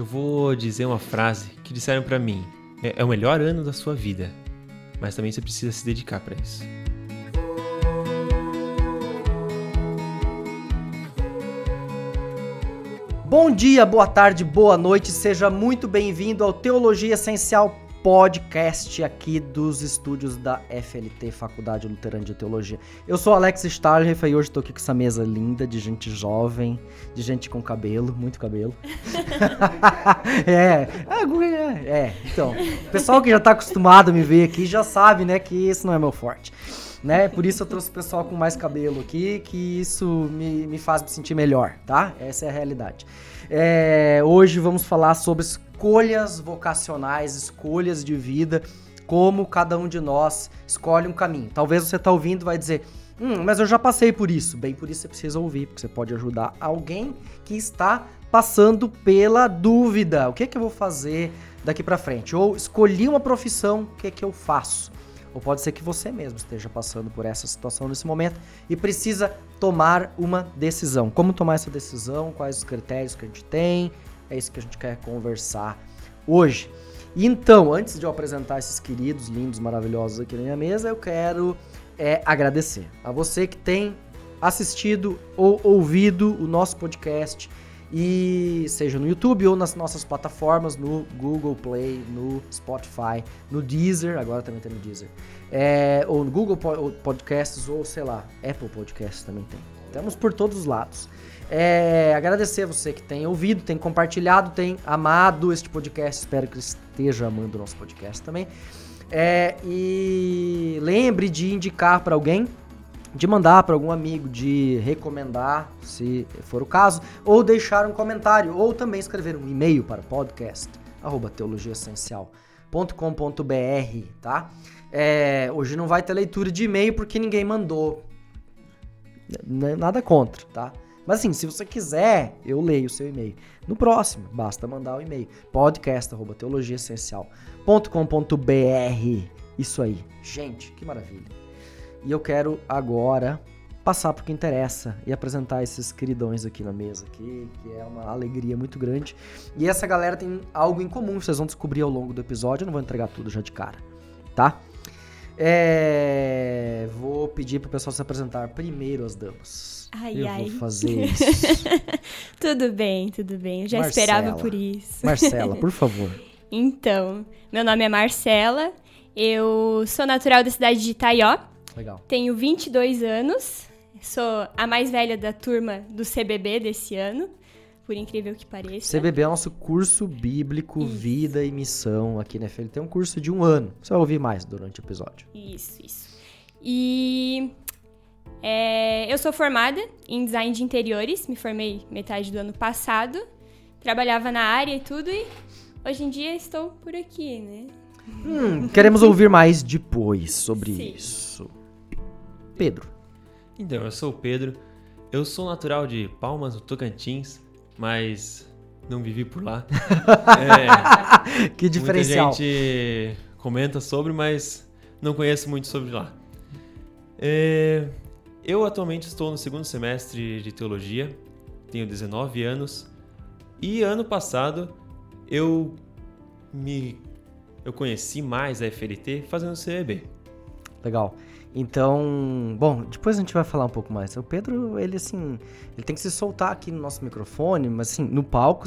Eu vou dizer uma frase que disseram pra mim. É, é o melhor ano da sua vida, mas também você precisa se dedicar pra isso. Bom dia, boa tarde, boa noite, seja muito bem-vindo ao Teologia Essencial podcast aqui dos estúdios da FLT, Faculdade Luterana de Teologia. Eu sou Alex Starleff e hoje estou aqui com essa mesa linda de gente jovem, de gente com cabelo, muito cabelo. é, é, é, então, o pessoal que já está acostumado a me ver aqui já sabe, né, que isso não é meu forte. Né? Por isso eu trouxe o pessoal com mais cabelo aqui, que isso me, me faz me sentir melhor, tá? Essa é a realidade. É, hoje vamos falar sobre escolhas vocacionais, escolhas de vida, como cada um de nós escolhe um caminho. Talvez você está ouvindo e vai dizer, hum, mas eu já passei por isso. Bem, por isso você precisa ouvir, porque você pode ajudar alguém que está passando pela dúvida. O que é que eu vou fazer daqui para frente? Ou escolhi uma profissão, o que é que eu faço? Ou pode ser que você mesmo esteja passando por essa situação nesse momento e precisa tomar uma decisão. Como tomar essa decisão? Quais os critérios que a gente tem? É isso que a gente quer conversar hoje. Então, antes de eu apresentar esses queridos, lindos, maravilhosos aqui na minha mesa, eu quero é, agradecer a você que tem assistido ou ouvido o nosso podcast e seja no YouTube ou nas nossas plataformas, no Google Play, no Spotify, no Deezer, agora também tem no Deezer, é, ou no Google Podcasts ou sei lá, Apple Podcasts também tem. Estamos por todos os lados. É, agradecer a você que tem ouvido, tem compartilhado, tem amado este podcast. Espero que esteja amando o nosso podcast também. É, e lembre de indicar para alguém, de mandar para algum amigo, de recomendar, se for o caso, ou deixar um comentário, ou também escrever um e-mail para podcast teologiaessencial.com.br, tá? É, hoje não vai ter leitura de e-mail porque ninguém mandou. Nada contra, tá? Mas assim, se você quiser, eu leio o seu e-mail. No próximo, basta mandar o um e-mail. podcast.teologiaessencial.com.br Isso aí. Gente, que maravilha. E eu quero agora passar para o que interessa e apresentar esses queridões aqui na mesa, aqui, que é uma alegria muito grande. E essa galera tem algo em comum, vocês vão descobrir ao longo do episódio, eu não vou entregar tudo já de cara, tá? É... Vou pedir para o pessoal se apresentar primeiro as damas. Ai, eu ai. vou fazer isso. tudo bem, tudo bem. Eu já Marcela. esperava por isso. Marcela, por favor. então, meu nome é Marcela. Eu sou natural da cidade de Itaió. Legal. Tenho 22 anos. Sou a mais velha da turma do CBB desse ano. Por incrível que pareça. CBB é o nosso curso bíblico isso. Vida e Missão aqui na FL. Tem um curso de um ano. Você vai ouvir mais durante o episódio. Isso, isso. E é, eu sou formada em design de interiores, me formei metade do ano passado. Trabalhava na área e tudo, e hoje em dia estou por aqui, né? Hum, queremos ouvir mais depois sobre Sim. isso. Pedro. Então, eu sou o Pedro. Eu sou natural de Palmas, no Tocantins, mas não vivi por lá. é, que diferencial. Muita gente comenta sobre, mas não conheço muito sobre lá. É, eu atualmente estou no segundo semestre de teologia, tenho 19 anos e ano passado eu me eu conheci mais a FLT fazendo CEB. Legal. Então, bom, depois a gente vai falar um pouco mais. O Pedro, ele assim, ele tem que se soltar aqui no nosso microfone, mas assim, no palco,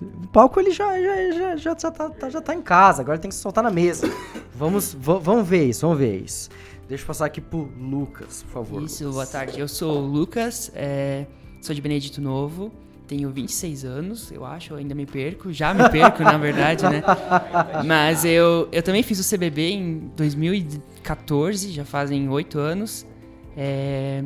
no palco ele já já, já, já, já, tá, já tá em casa, agora ele tem que se soltar na mesa. Vamos, vamos ver isso, vamos ver isso. Deixa eu passar aqui pro Lucas, por favor. Isso, Lucas. boa tarde. Eu sou o Lucas, é, sou de Benedito Novo, tenho 26 anos, eu acho, eu ainda me perco, já me perco, na verdade, né? Mas eu, eu também fiz o CBB em 2014, já fazem 8 anos. É,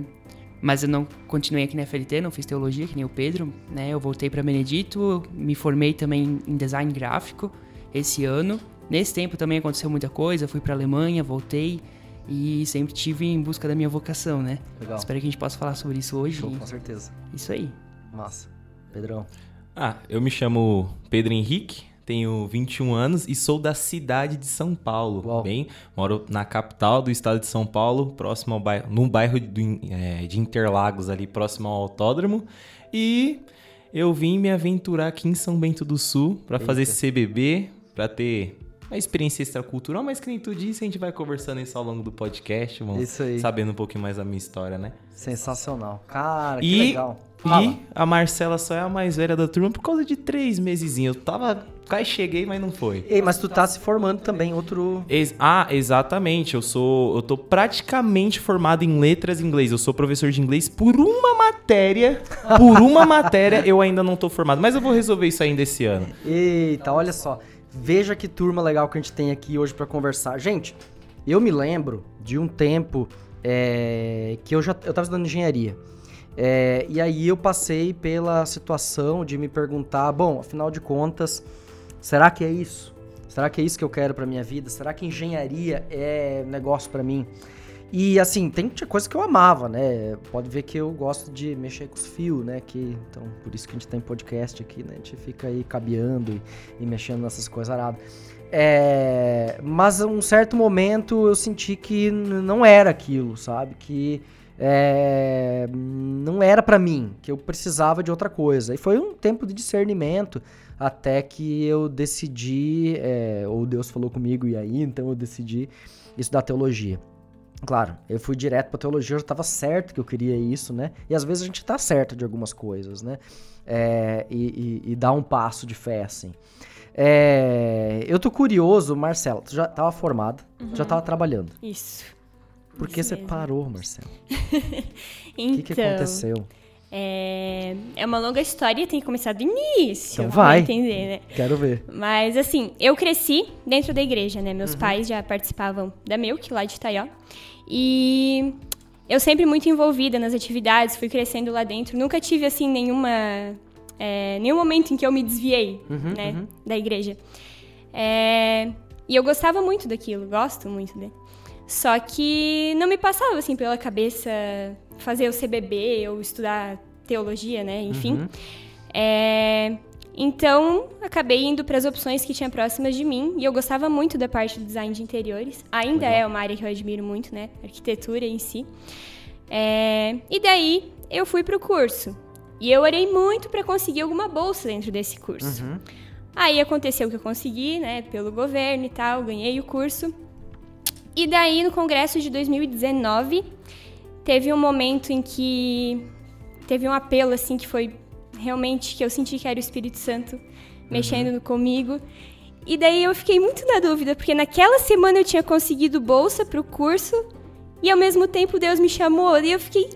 mas eu não continuei aqui na FLT, não fiz teologia, que nem o Pedro, né? Eu voltei para Benedito, me formei também em design gráfico esse ano. Nesse tempo também aconteceu muita coisa, fui para Alemanha, voltei, e sempre tive em busca da minha vocação, né? Legal. Espero que a gente possa falar sobre isso hoje. Show, com certeza. Isso aí. Massa. Pedrão. Ah, eu me chamo Pedro Henrique, tenho 21 anos e sou da cidade de São Paulo. Uau. Bem, moro na capital do estado de São Paulo, próximo ao bairro, no bairro do, é, de Interlagos ali, próximo ao autódromo. E eu vim me aventurar aqui em São Bento do Sul pra fazer. CBB, pra ter uma experiência extracultural, mas que nem tu disse, a gente vai conversando isso ao longo do podcast, vamos Isso aí. sabendo um pouquinho mais da minha história, né? Sensacional. Cara, que E, legal. Fala. e a Marcela só é a mais velha da turma por causa de três meses. Eu tava. Quase cheguei, mas não foi. Ei, mas tu tá se formando também, outro. Ex- ah, exatamente. Eu sou. Eu tô praticamente formado em letras em inglês. Eu sou professor de inglês por uma matéria. Por uma matéria eu ainda não tô formado. Mas eu vou resolver isso ainda esse ano. Eita, olha só. Veja que turma legal que a gente tem aqui hoje pra conversar. Gente, eu me lembro de um tempo é, que eu já eu tava estudando engenharia. É, e aí eu passei pela situação de me perguntar, bom, afinal de contas, será que é isso? Será que é isso que eu quero pra minha vida? Será que engenharia é negócio pra mim? E assim, tem coisa que eu amava, né? Pode ver que eu gosto de mexer com os fios, né? Que, então, por isso que a gente tem podcast aqui, né? A gente fica aí cabeando e, e mexendo nessas coisas aradas. É, mas um certo momento eu senti que não era aquilo, sabe? Que é, não era pra mim, que eu precisava de outra coisa. E foi um tempo de discernimento até que eu decidi, é, ou Deus falou comigo e aí, então eu decidi estudar teologia. Claro, eu fui direto pra teologia, eu já tava certo que eu queria isso, né? E às vezes a gente tá certo de algumas coisas, né? É, e, e, e dá um passo de fé, assim. É, eu tô curioso, Marcelo, tu já tava formada, já tava trabalhando. Isso. Por que você mesmo. parou, Marcelo? O Então, que, que aconteceu? É, é uma longa história, tem que começar do início. Então vai. entender, né? Quero ver. Mas assim, eu cresci dentro da igreja, né? Uhum. Meus pais já participavam da Milk, lá de Itaió. E eu sempre muito envolvida nas atividades, fui crescendo lá dentro. Nunca tive, assim, nenhuma... é, nenhum momento em que eu me desviei, Uhum, né? uhum. Da igreja. É, e eu gostava muito daquilo, gosto muito, né? Só que não me passava, assim, pela cabeça fazer o CBB ou estudar teologia, né? Enfim. Uhum. É, então, acabei indo para as opções que tinha próximas de mim e eu gostava muito da parte do design de interiores. Ainda é uma área que eu admiro muito, né? Arquitetura em si. É, e daí eu fui pro curso. E eu orei muito para conseguir alguma bolsa dentro desse curso. Uhum. Aí aconteceu que eu consegui, né, pelo governo e tal, ganhei o curso. E daí no congresso de 2019 teve um momento em que teve um apelo assim que foi realmente que eu senti que era o Espírito Santo mexendo comigo. E daí eu fiquei muito na dúvida, porque naquela semana eu tinha conseguido bolsa pro curso e ao mesmo tempo Deus me chamou e eu fiquei,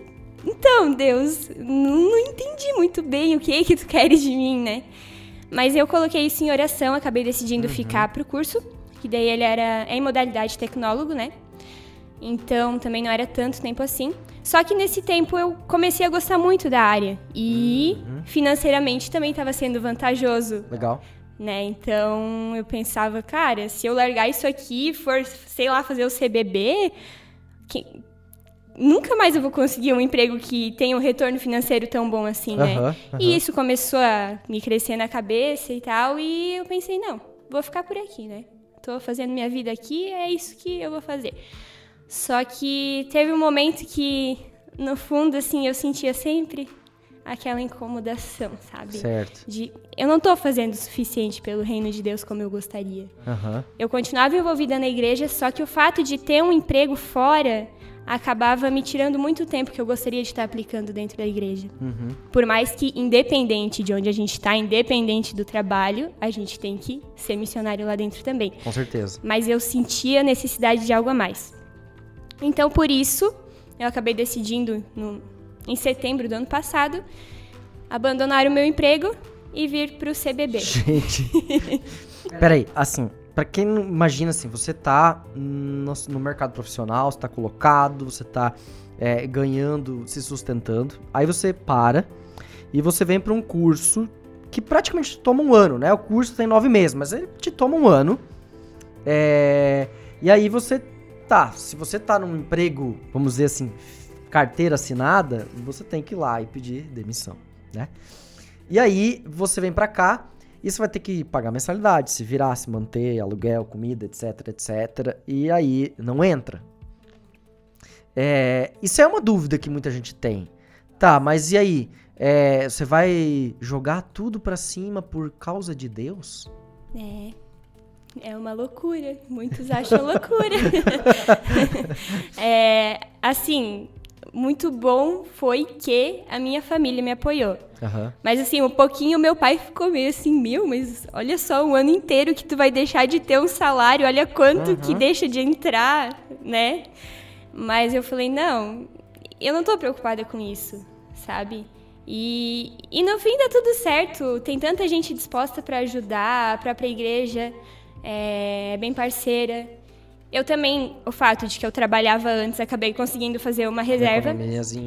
então, Deus, não, entendi muito bem o que é que tu queres de mim, né? Mas eu coloquei isso em oração, acabei decidindo ficar pro curso, que daí ele era é em modalidade tecnólogo, né? Então também não era tanto tempo assim. Só que nesse tempo eu comecei a gostar muito da área e financeiramente também estava sendo vantajoso, Legal. né? Então eu pensava, cara, se eu largar isso aqui for, sei lá, fazer o CBB, que- nunca mais eu vou conseguir um emprego que tenha um retorno financeiro tão bom assim, né? Aham, E isso começou a me crescer na cabeça e tal, e eu pensei, não, vou ficar por aqui, né? Tô fazendo minha vida aqui, é isso que eu vou fazer. Só que teve um momento que, no fundo, assim, eu sentia sempre aquela incomodação, sabe? Certo. De eu não tô fazendo o suficiente pelo reino de Deus como eu gostaria. Aham. Eu continuava envolvida na igreja, só que o fato de ter um emprego fora acabava me tirando muito tempo que eu gostaria de estar aplicando dentro da igreja. Uhum. Por mais que, independente de onde a gente está, independente do trabalho, a gente tem que ser missionário lá dentro também. Com certeza. Mas eu sentia a necessidade de algo a mais. Então, por isso, eu acabei decidindo, no- em setembro do ano passado, abandonar o meu emprego e vir para o CBB. Gente. Peraí, assim, pra quem não imagina assim, você tá no, no mercado profissional, você tá colocado, você tá é, ganhando, se sustentando. Aí você para e você vem pra um curso que praticamente toma um ano, né? O curso tem nove meses, mas ele te toma um ano. É, e aí você tá, se você tá num emprego, vamos dizer assim, carteira assinada, você tem que ir lá e pedir demissão, né? E aí você vem pra cá e você vai ter que pagar mensalidade, se virar, se manter, aluguel, comida, etc, etc. E aí não entra. É, isso é uma dúvida que muita gente tem. Tá, mas e aí? é, você vai jogar tudo pra cima por causa de Deus? É. É uma loucura. Muitos acham loucura. é, assim, muito bom foi que a minha família me apoiou. Aham. Mas assim, um pouquinho meu pai ficou meio assim, meu, mas olha só, um ano inteiro que tu vai deixar de ter um salário, olha quanto que deixa de entrar, né? Mas eu falei, não, eu não tô preocupada com isso, sabe? E, e no fim dá tudo certo. Tem tanta gente disposta para ajudar, a própria igreja é bem parceira. Eu também, o fato de que eu trabalhava antes, acabei conseguindo fazer uma reserva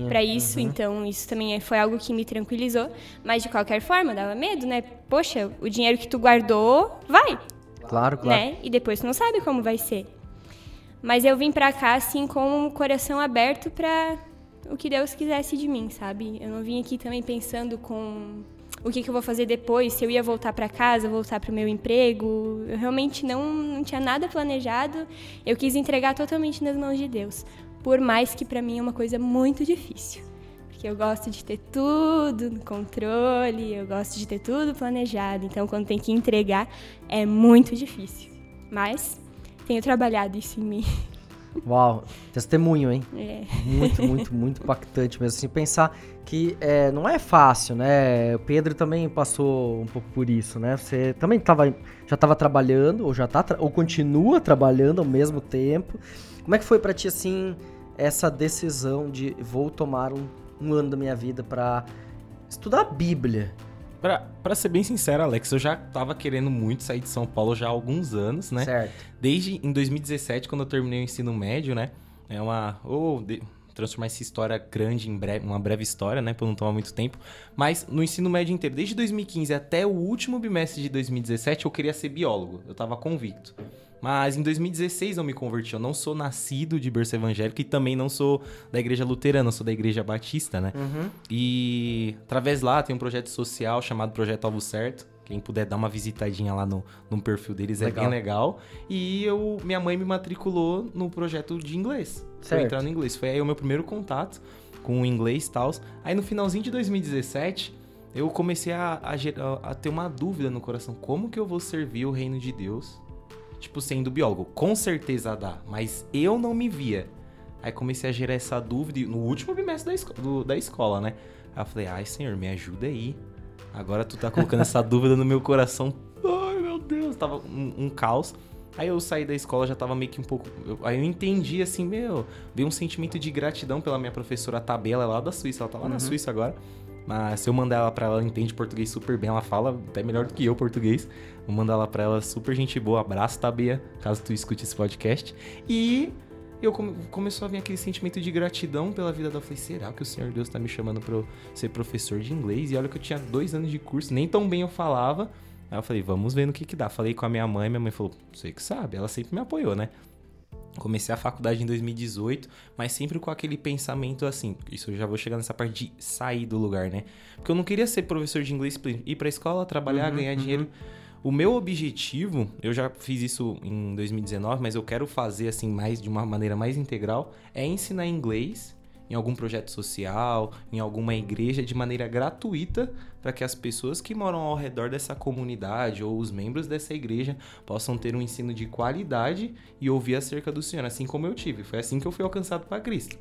para isso, então isso também foi algo que me tranquilizou. Mas de qualquer forma, dava medo, né? Poxa, o dinheiro que tu guardou, vai, Claro, claro. né? E depois tu não sabe como vai ser. Mas eu vim pra cá assim com o coração aberto pra o que Deus quisesse de mim, sabe? Eu não vim aqui também pensando com o que, que eu vou fazer depois, se eu ia voltar pra casa, voltar pro meu emprego. Eu realmente não, não tinha nada planejado. Eu quis entregar totalmente nas mãos de Deus. Por mais que pra mim é uma coisa muito difícil. Porque eu gosto de ter tudo no controle, eu gosto de ter tudo planejado. Então, quando tem que entregar, é muito difícil. Mas tenho trabalhado isso em mim. Uau, testemunho, hein? É. Muito, muito, muito impactante mesmo. Assim, pensar que é, não é fácil, né? O Pedro também passou um pouco por isso, né? Você também tava, já estava trabalhando, ou já tá, ou continua trabalhando ao mesmo tempo. Como é que foi pra ti, assim, essa decisão de vou tomar um, um ano da minha vida pra estudar a Bíblia? Pra, pra ser bem sincero, Alex, eu já tava querendo muito sair de São Paulo já há alguns anos, né? Certo. Desde em 2017, quando eu terminei o ensino médio, né? É uma. Ou de- transformar essa história grande em breve, uma breve história, né? Pra não tomar muito tempo. Mas no ensino médio inteiro, desde 2015 até o último bimestre de 2017, eu queria ser biólogo. Eu tava convicto. Mas em 2016 eu me converti. Eu não sou nascido de berço evangélico e também não sou da igreja luterana, eu sou da igreja batista, né? Uhum. E através lá tem um projeto social chamado Projeto Alvo Certo. Quem puder dar uma visitadinha lá no, no perfil deles é Legal. bem legal. E eu, minha mãe me matriculou no projeto de inglês. Foi Certo. entrar no inglês. Foi aí o meu primeiro contato com o inglês e tal. Aí no finalzinho de 2017, eu comecei a, a a- ter uma dúvida no coração. Como que eu vou servir o reino de Deus? Tipo, sendo biólogo. Com certeza dá, mas eu não me via. Aí comecei a gerar essa dúvida no último bimestre da, esco- do- da escola, né? Aí eu falei, ai senhor, me ajuda aí. Agora tu tá colocando essa dúvida no meu coração. Ai meu Deus, tava um, um caos. Aí eu saí da escola, já tava meio que um pouco. eu- aí eu entendi assim, meu, veio um sentimento de gratidão pela minha professora Tabela lá da Suíça. Ela tá lá na Suíça agora. Mas se eu mandar ela pra ela, ela entende português super bem. Ela fala até melhor do que eu português. Vou mandar ela pra ela, super gente boa. Abraço, Tabia, caso tu escute esse podcast. E eu come, começou a vir aquele sentimento de gratidão pela vida dela. Eu falei, será que o Senhor Deus tá me chamando eu ser professor de inglês? E olha que eu tinha dois anos de curso, nem tão bem eu falava. Aí eu falei, vamos ver no que que dá. Falei com a minha mãe, minha mãe falou, você que sabe. Ela sempre me apoiou, né? Comecei a faculdade em 2018, mas sempre com aquele pensamento assim. Isso eu já vou chegar nessa parte de sair do lugar, né? Porque eu não queria ser professor de inglês, ir pra escola, trabalhar, ganhar dinheiro. O meu objetivo, eu já fiz isso em 2019, mas eu quero fazer assim mais de uma maneira mais integral, é ensinar inglês em algum projeto social, em alguma igreja de maneira gratuita, para que as pessoas que moram ao redor dessa comunidade ou os membros dessa igreja possam ter um ensino de qualidade e ouvir acerca do Senhor, assim como eu tive. Foi assim que eu fui alcançado para Cristo.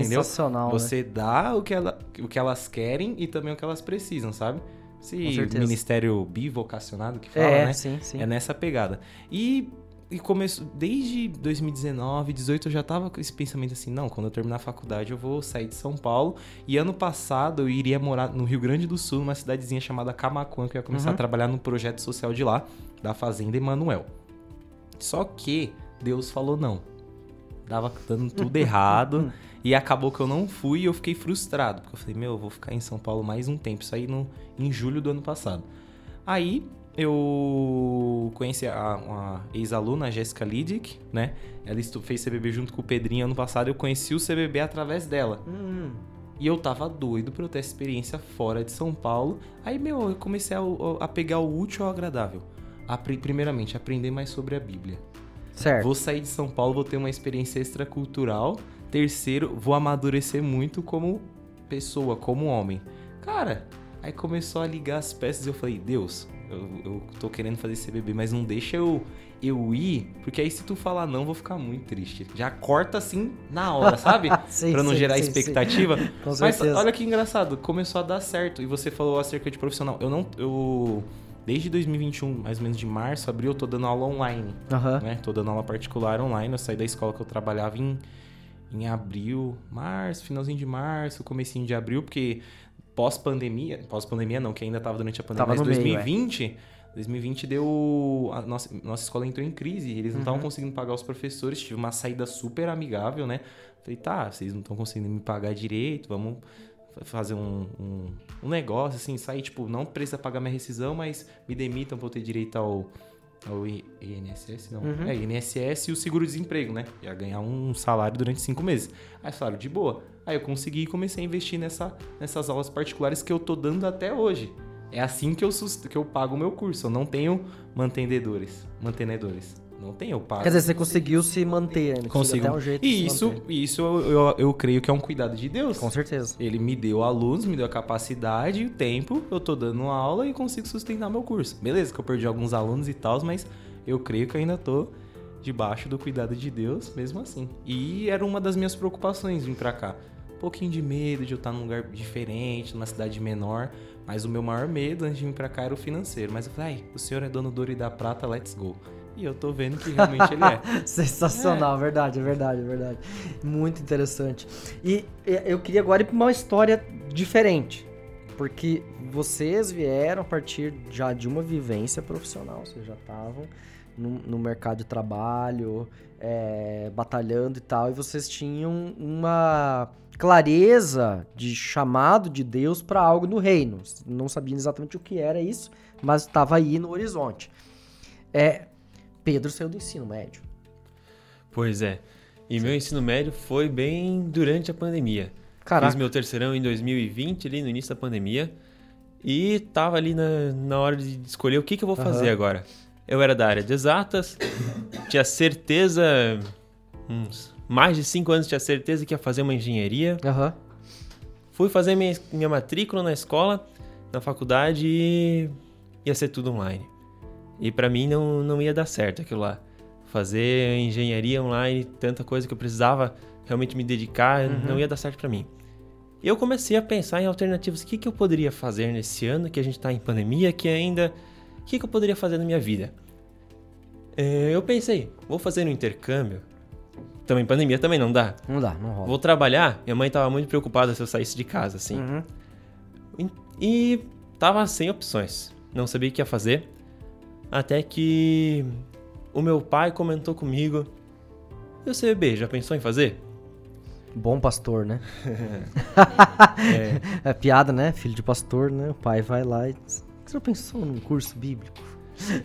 Entendeu? Sensacional, né? Você dá o que, ela- o que elas querem e também o que elas precisam, sabe? Esse ministério bivocacionado que fala, É, né? sim, sim. É nessa pegada. E, e começo, desde 2019, 18, eu já tava com esse pensamento assim, não, quando eu terminar a faculdade eu vou sair de São Paulo. E ano passado eu iria morar no Rio Grande do Sul, numa cidadezinha chamada Camacuã, que eu ia começar Uhum. a trabalhar no projeto social de lá, da Fazenda Emanuel. Só que Deus falou não. Dava dando tudo errado. E acabou que eu não fui e eu fiquei frustrado. Porque eu falei, meu, eu vou ficar em São Paulo mais um tempo. Isso aí no, em julho do ano passado. Aí eu conheci a, uma ex-aluna, a Jéssica Lidic, né? Ela fez CBB junto com o Pedrinho ano passado. Eu conheci o CBB através dela. Hum, E eu tava doido pra eu ter essa experiência fora de São Paulo. Aí, meu, eu comecei a, a pegar o útil ao agradável. Apre- primeiramente, aprender mais sobre a Bíblia. Certo. Vou sair de São Paulo, vou ter uma experiência extracultural. Terceiro, vou amadurecer muito como pessoa, como homem. Cara, aí começou a ligar as peças e eu falei, Deus, eu, eu tô querendo fazer CBB, mas não deixa eu, eu ir, porque aí se tu falar não, vou ficar muito triste. Já corta assim na hora, sabe? Sim, pra não sim, gerar sim, expectativa. Com Mas certeza. olha que engraçado, começou a dar certo. E você falou acerca de profissional. Eu não. Eu. Desde 2021, mais ou menos de março, abril, eu tô dando aula online. Aham. Né? Tô dando aula particular online. Eu saí da escola que eu trabalhava em, em abril, março, finalzinho de março, comecinho de abril, porque pós-pandemia, pós-pandemia não, que ainda tava durante a pandemia, Tava mas no meio, é. 2020, 2020 deu. A nossa, nossa escola entrou em crise, eles não Uhum. estavam conseguindo pagar os professores, tive uma saída super amigável, né? Falei, tá, vocês não estão conseguindo me pagar direito, vamos fazer um, um, um negócio, assim, sair, tipo, não precisa pagar minha rescisão, mas me demitam eu ter direito ao, ao INSS, não. Uhum. É, INSS e o seguro-desemprego, né? Ia ganhar um salário durante cinco meses. Aí falaram, de boa. Aí eu consegui e comecei a investir nessa, nessas aulas particulares que eu tô dando até hoje. É assim que eu, que eu pago o meu curso. Eu não tenho mantenedores. Mantenedores. Não tenho, eu pago. Quer dizer, você conseguiu se manter, né? Consigo. Até um jeito e isso, isso eu, eu, eu creio que é um cuidado de Deus. Com certeza. Ele me deu alunos, me deu a capacidade, o tempo, eu tô dando aula e consigo sustentar meu curso. Beleza, que eu perdi alguns alunos e tal, mas eu creio que eu ainda tô debaixo do cuidado de Deus, mesmo assim. E era uma das minhas preocupações vir pra cá. Um pouquinho de medo de eu estar num lugar diferente, numa cidade menor, mas o meu maior medo antes de vir pra cá era o financeiro. Mas eu falei, ai, o senhor é dono do ouro e da prata, let's go. E eu tô vendo que realmente ele é. Sensacional, verdade, é verdade, é verdade. Muito interessante. E e, eu queria agora ir para uma história diferente. Porque vocês vieram a partir já de uma vivência profissional. Vocês já estavam no, no mercado de trabalho, é, batalhando e tal. E vocês tinham uma clareza de chamado de Deus para algo no reino. Não sabiam exatamente o que era isso, mas estava aí no horizonte. É, Pedro saiu do ensino médio. Pois é. E meu ensino médio foi bem durante a pandemia. Caraca. Fiz meu terceirão em 2020, ali no início da pandemia. E tava ali na, na hora de escolher o que, que eu vou fazer Aham. agora. Eu era da área de exatas, tinha certeza, uns mais de cinco anos tinha certeza que ia fazer uma engenharia. Aham. Fui fazer minha, minha matrícula na escola, na faculdade e ia ser tudo online. E pra mim não, não ia dar certo aquilo lá. Fazer engenharia online, tanta coisa que eu precisava realmente me dedicar, não ia dar certo pra mim. E eu comecei a pensar em alternativas. O que, que eu poderia fazer nesse ano que a gente tá em pandemia, que ainda. O que, que eu poderia fazer na minha vida? É, eu pensei, vou fazer um intercâmbio. Também pandemia também não dá. Não dá, não rola. Vou trabalhar. Minha mãe tava muito preocupada se eu saísse de casa, assim. Uhum. E, e tava sem opções. Não sabia o que ia fazer. Até que o meu pai comentou comigo: E o CBB, já pensou em fazer? Bom pastor, né? é. piada, né? Filho de pastor, né? O pai vai lá e você já pensou num curso bíblico?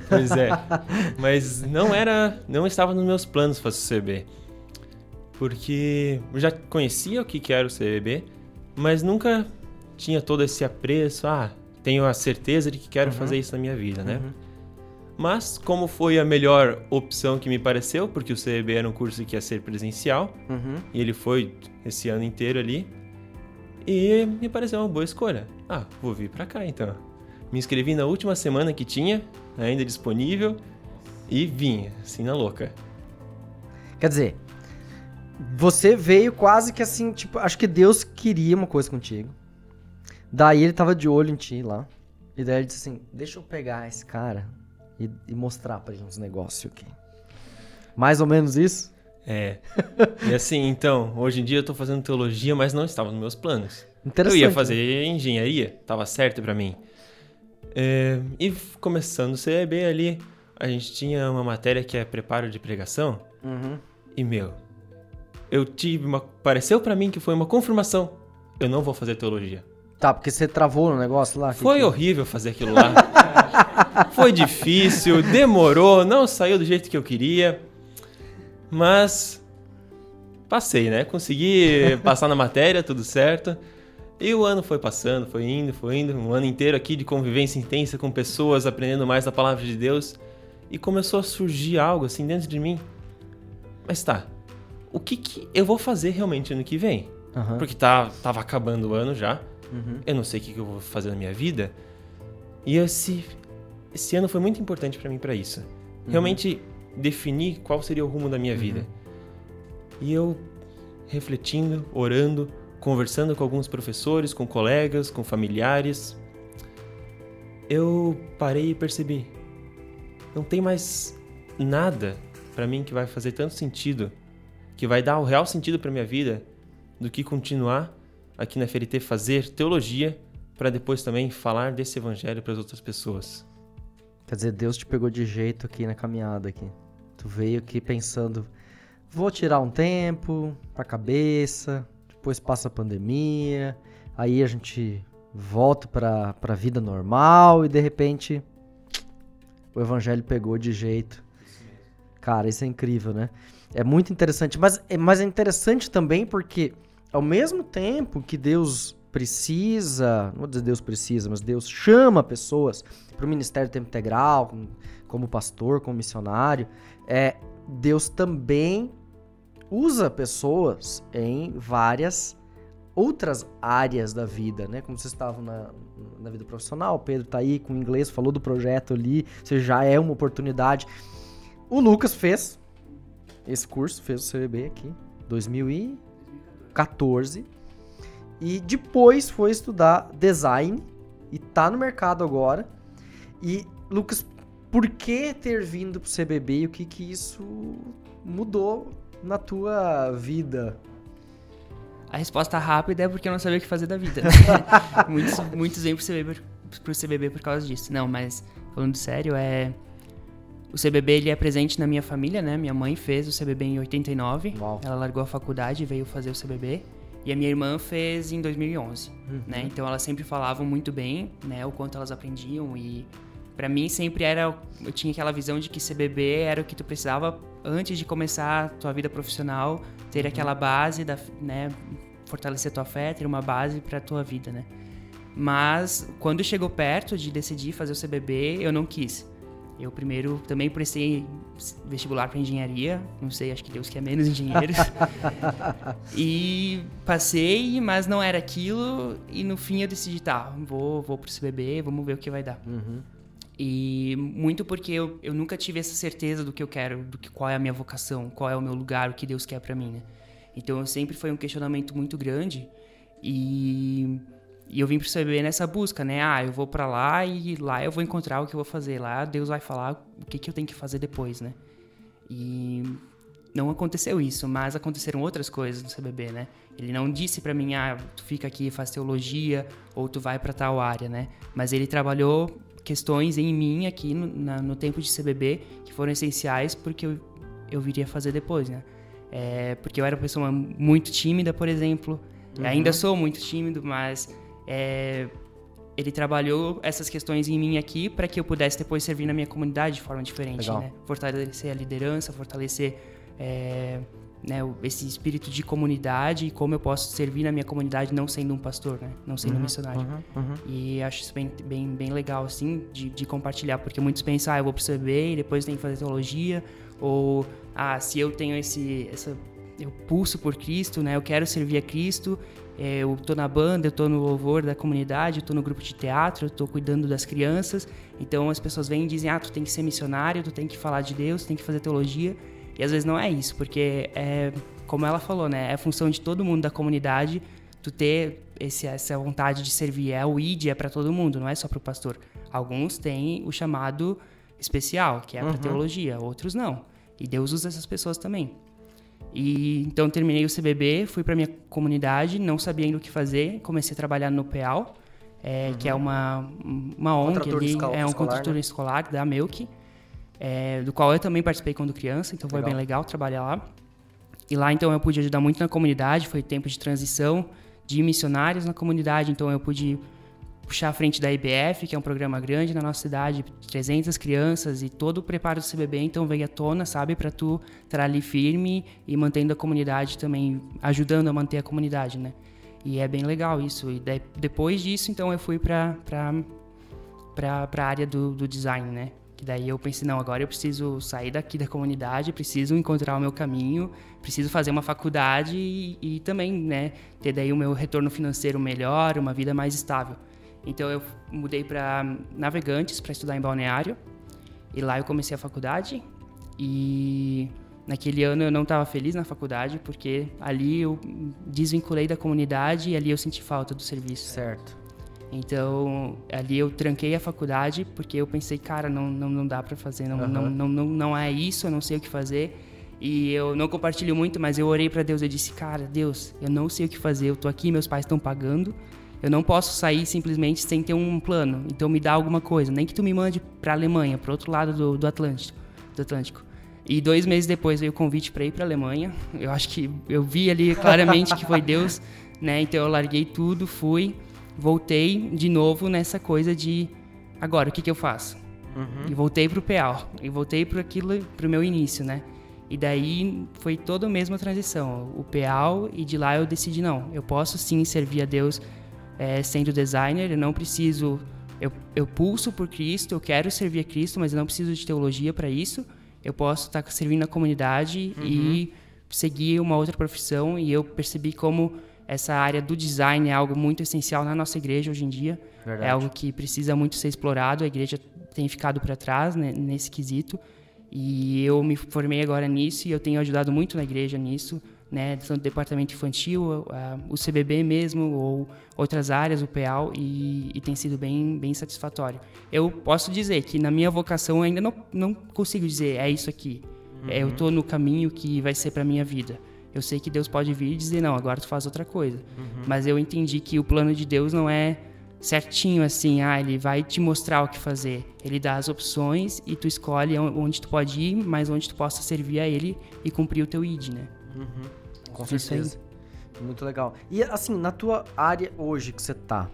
Pois é. Mas não era. Não estava nos meus planos fazer o CBB. Porque eu já conhecia o que que era o CBB, mas nunca tinha todo esse apreço. Ah, tenho a certeza de que quero fazer isso na minha vida, né? Uhum. Mas, como foi a melhor opção que me pareceu, porque o CEB era um curso que ia ser presencial, Uhum. e ele foi esse ano inteiro ali, e me pareceu uma boa escolha. Ah, vou vir pra cá então. Me inscrevi na última semana que tinha, ainda disponível, e vim, assim na louca. Quer dizer, você veio quase que assim, tipo, acho que Deus queria uma coisa contigo. Daí ele tava de olho em ti lá. E daí ele disse assim: deixa eu pegar esse cara e, e mostrar pra ele uns negócios aqui. Mais ou menos isso? É. e assim, então, hoje em dia eu tô fazendo teologia, mas não estava nos meus planos. Interessante. Eu ia né? fazer engenharia, tava certo pra mim. É, e começando o CEB ali, a gente tinha uma matéria que é preparo de pregação. Uhum. E meu, eu tive uma. Pareceu pra mim que foi uma confirmação. Eu não vou fazer teologia. Tá, porque você travou no negócio lá? Foi que- horrível fazer aquilo lá. foi difícil, demorou, não saiu do jeito que eu queria. Mas passei, né? Consegui passar na matéria, tudo certo. E o ano foi passando, foi indo, foi indo. Um ano inteiro aqui de convivência intensa com pessoas, aprendendo mais da palavra de Deus. E começou a surgir algo assim dentro de mim. Mas tá, o que, que eu vou fazer realmente ano que vem? Aham. Porque tá, tava acabando o ano já. Uhum. eu não sei o que eu vou fazer na minha vida. E esse, esse ano foi muito importante para mim para isso. Uhum. Realmente definir qual seria o rumo da minha vida. E eu refletindo, orando, conversando com alguns professores, com colegas, com familiares, eu parei e percebi. Não tem mais nada para mim que vai fazer tanto sentido, que vai dar o real sentido para minha vida, do que continuar aqui na FRT fazer teologia para depois também falar desse evangelho para as outras pessoas. Quer dizer, Deus te pegou de jeito aqui na caminhada aqui. Tu veio aqui pensando, vou tirar um tempo pra cabeça, depois passa a pandemia, aí a gente volta pra, pra vida normal e de repente o evangelho pegou de jeito. Cara, isso é incrível, né? É muito interessante, mas, mas é interessante também porque ao mesmo tempo que Deus precisa, não vou dizer Deus precisa, mas Deus chama pessoas para o ministério tempo integral, como, pastor, como missionário, é, Deus também usa pessoas em várias outras áreas da vida, né? Como vocês estavam na, na vida profissional, o Pedro tá aí com inglês, falou do projeto ali, seja, já é uma oportunidade. O Lucas fez esse curso, fez o CBB aqui, 2014, e depois foi estudar design e tá no mercado agora. E Lucas, por que ter vindo pro CBB e o que que isso mudou na tua vida? A resposta rápida é porque eu não sabia o que fazer da vida. muitos, muitos vêm pro CBB, pro CBB por causa disso. Não, mas falando sério, é. O CBB ele é presente na minha família, né? Minha mãe fez o CBB em 89. Uau. Ela largou a faculdade e veio fazer o CBB. E a minha irmã fez em 2011, né? Então elas sempre falavam muito bem, né? O quanto elas aprendiam e Pra mim sempre era eu tinha aquela visão de que CBB era o que tu precisava antes de começar a tua vida profissional, ter aquela base da, né, fortalecer tua fé, ter uma base pra tua vida, né? Mas quando chegou perto de decidir fazer o CBB, eu não quis. Eu primeiro também prestei vestibular para engenharia, não sei, acho que Deus quer menos engenheiros. e passei, mas não era aquilo, e no fim eu decidi, tá, vou, vou pro CBB, vamos ver o que vai dar. E muito porque eu, eu nunca tive essa certeza do que eu quero, do que qual é a minha vocação, qual é o meu lugar, o que Deus quer para mim, né? Então eu sempre foi um questionamento muito grande e, e eu vim CBB nessa busca, né? Ah, eu vou para lá e lá eu vou encontrar o que eu vou fazer, lá Deus vai falar o que, que eu tenho que fazer depois, né? E não aconteceu isso, mas aconteceram outras coisas no CBB, né? Ele não disse para mim, ah, tu fica aqui e faz teologia ou tu vai para tal área, né? Mas ele trabalhou questões em mim aqui no, na- no tempo de CBB que foram essenciais porque eu, eu viria fazer depois, né? É, porque eu era uma pessoa muito tímida, por exemplo. Ainda sou muito tímido, mas é, ele trabalhou essas questões em mim aqui para que eu pudesse depois servir na minha comunidade de forma diferente, né? Fortalecer a liderança, fortalecer é, né, esse espírito de comunidade e como eu posso servir na minha comunidade não sendo um pastor, né? Não sendo um missionário. E acho isso bem, bem, bem legal, assim, de, de compartilhar, porque muitos pensam, ah, eu vou pro CB e depois tenho que fazer teologia, ou, ah, se eu tenho esse, essa, eu pulso por Cristo, né, eu quero servir a Cristo, é, eu tô na banda, eu tô no louvor da comunidade, eu tô no grupo de teatro, eu tô cuidando das crianças, então as pessoas vêm e dizem, ah, tu tem que ser missionário, tu tem que falar de Deus, tu tem que fazer teologia, e às vezes não é isso, porque é, como ela falou, né, é função de todo mundo da comunidade tu ter esse, essa vontade de servir. É o ID, é para todo mundo, não é só para o pastor. Alguns têm o chamado especial, que é para teologia, outros não. E Deus usa essas pessoas também. E então terminei o CBB, fui para minha comunidade, não sabia ainda o que fazer, comecei a trabalhar no PEAL, é, que é uma, uma ONG ali, é um contrator né? escolar da Melk, é, do qual eu também participei quando criança, então foi Legal. bem legal trabalhar lá. E lá então eu pude ajudar muito na comunidade, foi tempo de transição de missionários na comunidade, então eu pude puxar a frente da IBF, que é um programa grande na nossa cidade, 300 crianças e todo o preparo do CBB, então veio à tona, sabe, para tu estar ali firme e mantendo a comunidade também, ajudando a manter a comunidade, né? E é bem legal isso. E daí- depois disso, então eu fui para a área do, do design, né? Que daí eu pensei, não, agora eu preciso sair daqui da comunidade, preciso encontrar o meu caminho, preciso fazer uma faculdade e, e também, né, ter daí o meu retorno financeiro melhor, uma vida mais estável. Então eu mudei para Navegantes para estudar em Balneário. E lá eu comecei a faculdade e naquele ano eu não estava feliz na faculdade porque ali eu desvinculei da comunidade e ali eu senti falta do serviço. Certo. Então, ali eu tranquei a faculdade porque eu pensei, cara, não, não, não dá para fazer, não, Aham. não, não, não, não é isso, eu não sei o que fazer. E eu não compartilho muito, mas eu orei para Deus, eu disse, cara, Deus, eu não sei o que fazer, eu tô aqui, meus pais estão pagando, eu não posso sair simplesmente sem ter um plano. Então me dá alguma coisa, nem que tu me mande para Alemanha, para outro lado do, do Atlântico, do Atlântico. E dois meses depois veio o convite para ir para Alemanha. Eu acho que eu vi ali claramente que foi Deus, né? Então eu larguei tudo, fui, voltei de novo nessa coisa de agora o que, que eu faço? E voltei pro PEAL, e voltei para aquilo, pro meu início, né? E daí foi toda a mesma transição, o PEAL e de lá eu decidi não, eu posso sim servir a Deus eh, sendo designer, eu não preciso eu, eu pulso por Cristo, eu quero servir a Cristo, mas eu não preciso de teologia para isso. Eu posso estar servindo a comunidade e seguir uma outra profissão. E eu percebi como essa área do design é algo muito essencial na nossa igreja hoje em dia. Verdade. É algo que precisa muito ser explorado. A igreja tem ficado para trás né, nesse quesito. E eu me formei agora nisso e eu tenho ajudado muito na igreja nisso, né? Tanto departamento infantil, a- o CBB mesmo, ou outras áreas, o PEAL, e, e tem sido bem, bem satisfatório. Eu posso dizer que na minha vocação ainda não, não consigo dizer é isso aqui. É, eu estou no caminho que vai ser para minha vida. Eu sei que Deus pode vir e dizer não, agora tu faz outra coisa. Mas eu entendi que o plano de Deus não é certinho assim, ah, ele vai te mostrar o que fazer. Ele dá as opções e tu escolhe on- onde tu pode ir, mas onde tu possa servir a ele e cumprir o teu id, né? Com certeza. Muito legal. E assim, na tua área hoje que você tá,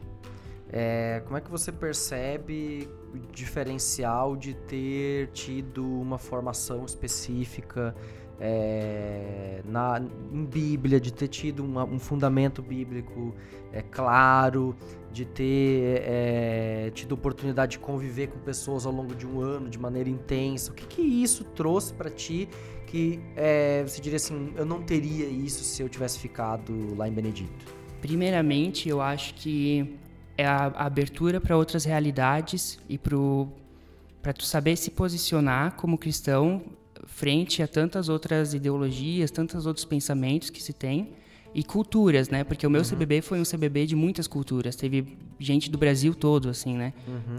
é, como é que você percebe o diferencial de ter tido uma formação específica é, na, em Bíblia, de ter tido uma- um fundamento bíblico é, claro, de ter é, tido oportunidade de conviver com pessoas ao longo de um ano de maneira intensa? O que, que isso trouxe para ti que é, você diria assim, eu não teria isso se eu tivesse ficado lá em Benedito? Primeiramente, eu acho que é a abertura para outras realidades e para tu saber se posicionar como cristão frente a tantas outras ideologias, tantos outros pensamentos que se tem e culturas, né? Porque o meu CBB foi um CBB de muitas culturas. Teve gente do Brasil todo, assim, né?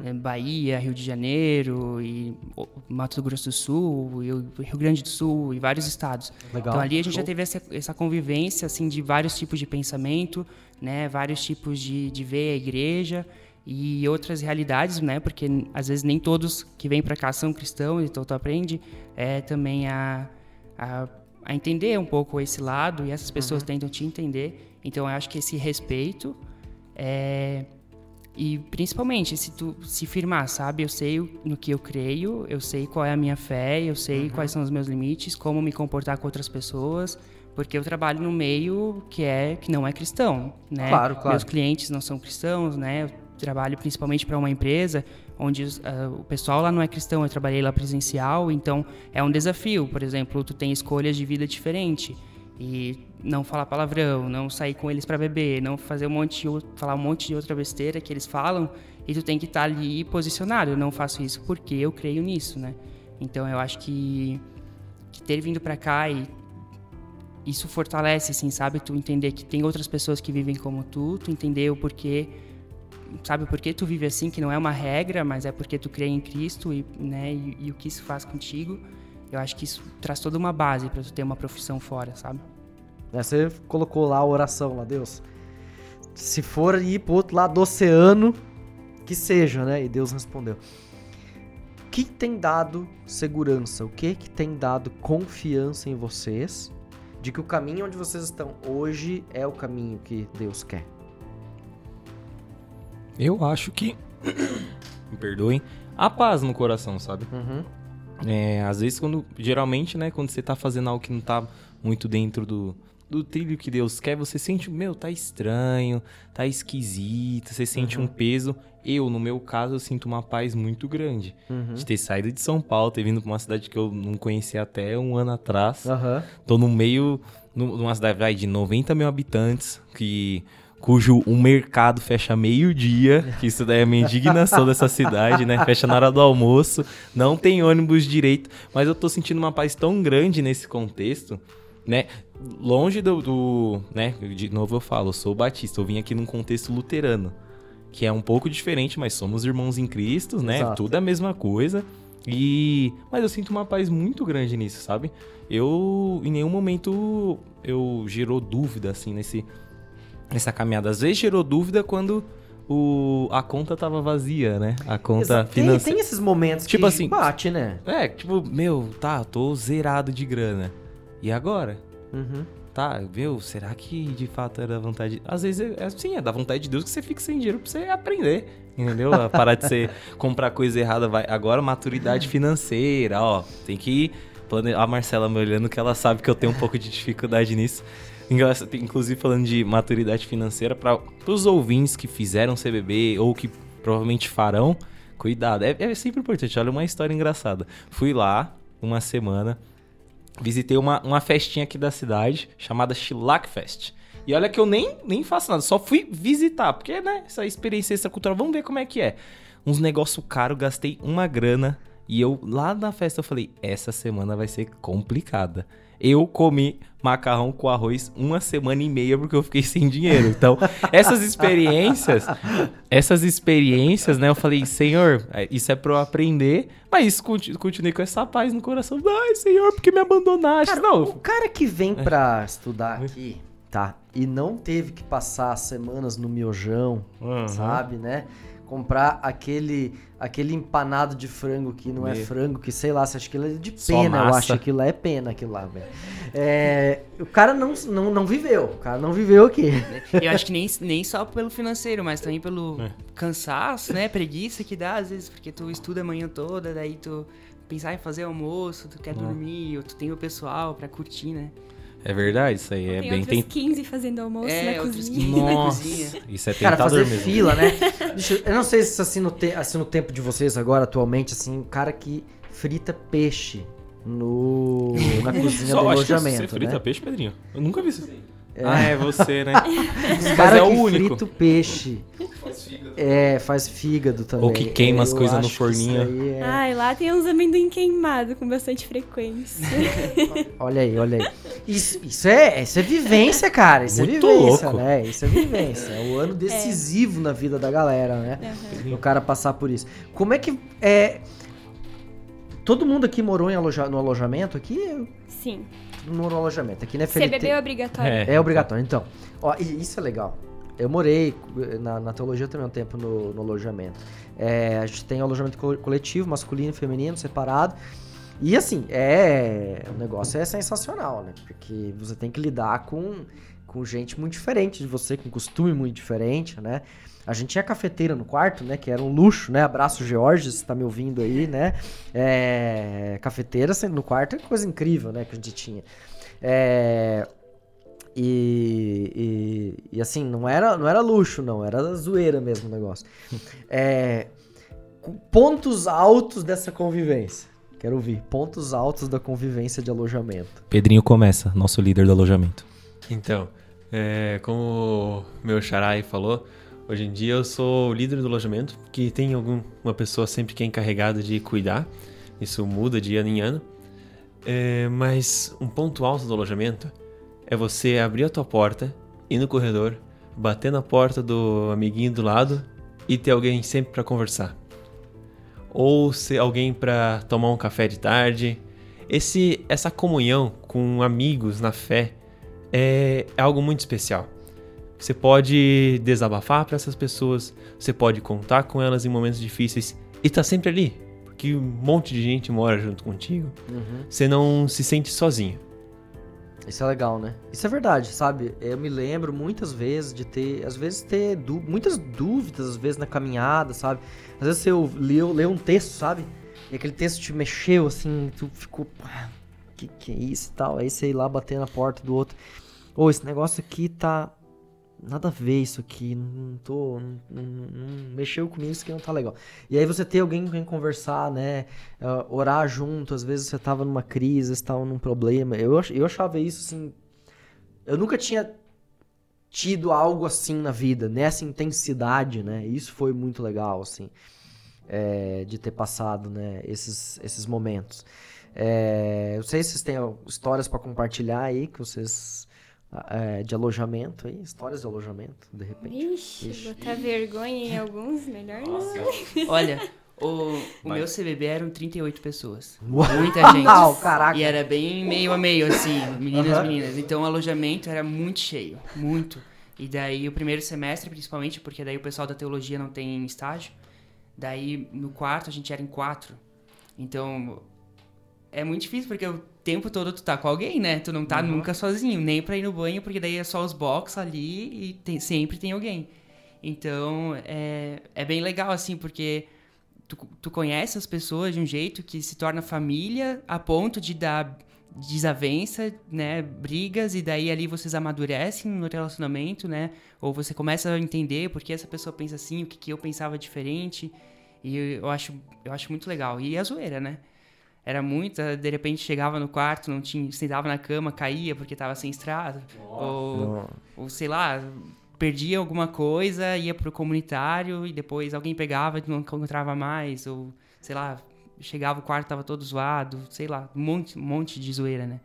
É, Bahia, Rio de Janeiro, e Mato Grosso do Sul, e Rio Grande do Sul, e vários estados. Legal. Então ali a gente já teve essa, essa convivência, assim, de vários tipos de pensamento, né? Vários tipos de, de ver a igreja e outras realidades, né? Porque às vezes nem todos que vêm para cá são cristãos, então tu aprende é, também a, a, a entender um pouco esse lado e essas pessoas tentam te entender. Então eu acho que esse respeito é, e principalmente se tu se firmar, sabe? Eu sei no que eu creio, eu sei qual é a minha fé, eu sei Uhum. quais são os meus limites, como me comportar com outras pessoas, porque eu trabalho num meio que é que não é cristão, né? Claro, claro. Meus clientes não são cristãos, né? Eu trabalho principalmente para uma empresa onde ah, o pessoal lá não é cristão, eu trabalhei lá presencial, então é um desafio. Por exemplo, tu tem escolhas de vida diferente e não falar palavrão, não sair com eles para beber, não fazer um monte de, falar um monte de outra besteira que eles falam e tu tem que estar ali posicionado. Eu não faço isso porque eu creio nisso, né? Então eu acho que, que ter vindo para cá e isso fortalece, assim, sabe? Tu entender que tem outras pessoas que vivem como tu, tu entender o porquê, sabe? O porquê tu vive assim, que não é uma regra, mas é porque tu crê em Cristo e, né, e, e o que isso faz contigo. Eu acho que isso traz toda uma base para tu ter uma profissão fora, sabe? Né, Você colocou lá a oração lá, Deus. Se for ir pro outro lado do oceano, que seja, né? E Deus respondeu. O que tem dado segurança? O que que tem dado confiança em vocês de que o caminho onde vocês estão hoje é o caminho que Deus quer? Eu acho que. Me perdoem. A paz no coração, sabe? Uhum. É, às vezes, quando. Geralmente, né, quando você tá fazendo algo que não tá muito dentro do, do trilho que Deus quer, você sente, meu, tá estranho, tá esquisito, você sente Uhum. um peso. Eu, no meu caso, eu sinto uma paz muito grande. Uhum. De ter saído de São Paulo, ter vindo pra uma cidade que eu não conhecia até um ano atrás. Aham. Tô no meio, nu- numa cidade vai, de 90 mil habitantes, que cujo o mercado fecha meio-dia, que isso daí é a minha indignação dessa cidade, né? Fecha na hora do almoço, não tem ônibus direito, mas eu tô sentindo uma paz tão grande nesse contexto, né? Longe do, do, né? De novo eu falo, eu sou batista, eu vim aqui num contexto luterano, que é um pouco diferente, mas somos irmãos em Cristo, né? Exato. Tudo é a mesma coisa. E mas eu sinto uma paz muito grande nisso, sabe? Eu em nenhum momento eu gerou dúvida assim nesse nessa caminhada. Às vezes gerou dúvida quando o, a conta tava vazia, né? A conta. Tem, financeira. tem esses momentos Tipo que assim, bate, né? É, tipo, meu, tá, tô zerado de grana. E agora? Uhum. Tá, meu, será que de fato era da vontade? Às vezes é, é sim, é da vontade de Deus que você fica sem dinheiro pra você aprender. Entendeu? Parar de você comprar coisa errada. Vai. Agora, maturidade financeira, ó. Tem que. plane- A Marcela me olhando que ela sabe que eu tenho um pouco de dificuldade nisso. Inclusive falando de maturidade financeira, para os ouvintes que fizeram CBB ou que provavelmente farão, cuidado. É, é sempre importante. Olha uma história engraçada. Fui lá uma semana, visitei uma, uma festinha aqui da cidade chamada Chilac Fest. E olha que eu nem, nem faço nada, só fui visitar, porque, né, essa experiência extracultural, vamos ver como é que é. Uns negócio caro, gastei uma grana e eu, lá na festa, eu falei, essa semana vai ser complicada. Eu comi macarrão com arroz uma semana e meia porque eu fiquei sem dinheiro. Então, essas experiências, essas experiências, né? Eu falei, Senhor, é, isso é pra eu aprender, mas conti- continuei com essa paz no coração. Ai, Senhor, porque me abandonaste? Cara, Não, o cara que vem pra estudar aqui, tá? E não teve que passar semanas no miojão, Uhum. sabe, né? Comprar aquele aquele empanado de frango que não é Meu. frango, que sei lá, você acha que ele é de pena, eu acho que aquilo lá é pena, aquilo lá, velho. É, o cara não, não, não viveu, o cara não viveu aqui. Eu acho que nem, nem só pelo financeiro, mas também pelo É. cansaço, né? Preguiça que dá, às vezes, porque tu estuda a manhã toda, daí tu pensar em fazer almoço, tu quer dormir, ou tu tem o pessoal pra curtir, né? É verdade, isso aí é tem bem outros tem... 15 fazendo almoço É, na cozinha. 15 na Nossa, isso é Cara, tentador fazer mesmo. fila, né? Deixa eu, eu não sei se assim no, te- assim no tempo de vocês agora, atualmente, assim, o cara que frita peixe no, na cozinha Só do alojamento, você frita né? peixe, Pedrinho? Eu nunca vi isso. Ah, é você, né? Os Mas cara é o que único. frita o peixe. É, faz fígado também. Ou que queima as coisas no forninho. é- Ai, lá tem uns amendoim queimados com bastante frequência. Olha aí, olha aí. Isso, isso, é, isso é vivência, cara. Isso Muito é vivência, louco. né? Isso é vivência. É o ano decisivo na vida da galera, né? Aham. O cara passar por isso. Como é que. É... Todo mundo aqui morou em aloja... no alojamento aqui? Sim. No alojamento. Aqui na FLT. CBB é obrigatório. É. É obrigatório. Então, ó, e isso é legal. Eu morei eh, na, na teologia também um tempo no, no alojamento. É, a gente tem alojamento co- coletivo, masculino e feminino, separado. E assim, é. O negócio é sensacional, né? Porque você tem que lidar com, com gente muito diferente de você, com costume muito diferente, né? A gente tinha cafeteira no quarto, né? Que era um luxo, né? Abraço, George, se tá me ouvindo aí, né? É, cafeteira sendo no quarto é coisa incrível, né? Que a gente tinha. É, e, e, e, assim, não era, não era luxo, não, era zoeira mesmo o negócio. É, pontos altos dessa convivência. Quero ouvir. Pontos altos da convivência de alojamento. Pedrinho começa, nosso líder do alojamento. Então, é, como o meu xarai falou, hoje em dia eu sou o líder do alojamento, que tem algum, uma pessoa sempre que é encarregada de cuidar. Isso muda de ano em ano. É, mas um ponto alto do alojamento é você abrir a tua porta, ir no corredor, bater na porta do amiguinho do lado e ter alguém sempre para conversar. Ou ser alguém para tomar um café de tarde. Esse, essa comunhão com amigos na fé é algo muito especial. Você pode desabafar para essas pessoas, você pode contar com elas em momentos difíceis e tá sempre ali, porque um monte de gente mora junto contigo. Você não se sente sozinho. Isso é legal, né? Isso é verdade, sabe? Eu me lembro muitas vezes de ter, às vezes ter muitas dúvidas, às vezes na caminhada, sabe? Às vezes você leu, leu um texto, sabe? E aquele texto te mexeu, assim, tu ficou, ah, que que é isso e tal? Aí ir lá bater na porta do outro. Ô, esse negócio aqui tá. Nada a ver isso aqui. Não tô. Não, não- não mexeu comigo, isso aqui não tá legal. E aí você ter alguém com quem conversar, né? ah, orar junto, às vezes você tava numa crise, você tava num problema. Eu, eu achava isso assim. Eu nunca tinha tido algo assim na vida, nessa intensidade, né? Isso foi muito legal, assim, é, de ter passado, né? Esses, esses momentos. É, eu sei se vocês têm histórias para compartilhar aí, que vocês é, de alojamento aí, histórias de alojamento, de repente. Ixi, Ixi. botar vergonha em alguns, melhor não. Olha, o, o Mas- meu CBB eram 38 pessoas. Uau, Muita gente. caraca. E era bem meio a meio, assim, meninas Aham. meninas. Então o alojamento era muito cheio, muito. E daí o primeiro semestre, principalmente, porque daí o pessoal da teologia não tem estágio. Daí no quarto a gente era em quatro. Então é muito difícil, porque o tempo todo tu tá com alguém, né? Tu não tá nunca sozinho, nem pra ir no banho, porque daí é só os box ali e tem- sempre tem alguém. Então é, é bem legal, assim, porque tu, tu conhece as pessoas de um jeito que se torna família a ponto de dar desavença, né, brigas e daí ali vocês amadurecem no relacionamento, né? Ou você começa a entender por que essa pessoa pensa assim, o que, que eu pensava diferente. E eu acho, eu acho muito legal. E a zoeira, né? Era muita, de repente chegava no quarto, não tinha, sentava na cama, caía porque tava sem estrada. Ou, ou sei lá, perdia alguma coisa, ia pro comunitário e depois alguém pegava e não encontrava mais, ou sei lá, chegava o quarto tava todo zoado, sei lá, um monte, um monte de zoeira, né?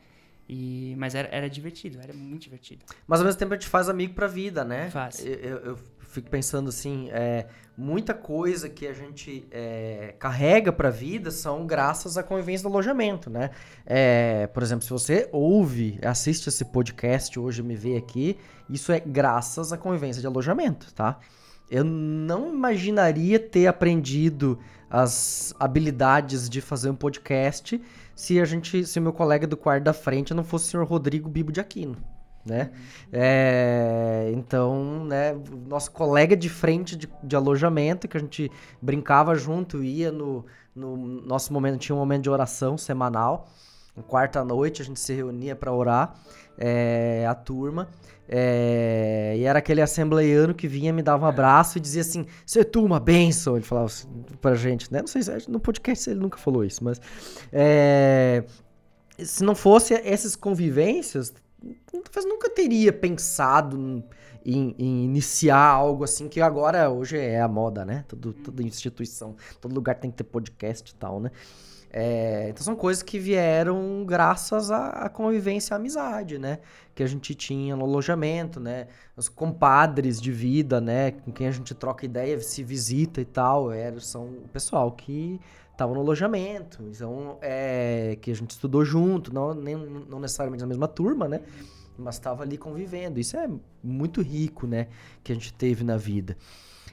E, mas era, era divertido, era muito divertido. Mas ao mesmo tempo a gente faz amigo pra vida, né? Faz. Eu, eu- eu fico pensando assim, é, muita coisa que a gente é, carrega pra vida são graças à convivência do alojamento, né? É, por exemplo, se você ouve, assiste esse podcast hoje me vê aqui, isso é graças à convivência de alojamento, tá? Eu não imaginaria ter aprendido as habilidades de fazer um podcast se a gente, se meu colega do quarto da frente não fosse o senhor Rodrigo Bibo de Aquino, né? É, então, né, nosso colega de frente de, de alojamento, que a gente brincava junto, ia no, no nosso momento, tinha um momento de oração semanal, quarta noite a gente se reunia para orar, é, a turma, é, e era aquele assembleiano que vinha, me dava um abraço e dizia assim, você tu uma bênção, ele falava assim pra gente, né, não sei se no podcast ele nunca falou isso, mas é, se não fosse essas convivências, talvez nunca teria pensado em, em iniciar algo assim, que agora hoje é a moda, né? Todo, toda instituição, todo lugar tem que ter podcast e tal, né? É, então são coisas que vieram graças à, convivência e à amizade, né? Que a gente tinha no alojamento, né? Os compadres de vida, né? Com quem a gente troca ideia, se visita e tal, era, são o pessoal que tava no alojamento, então é que a gente estudou junto, não, nem, não necessariamente na mesma turma, né? Mas estava ali convivendo. Isso é muito rico, né? Que a gente teve na vida.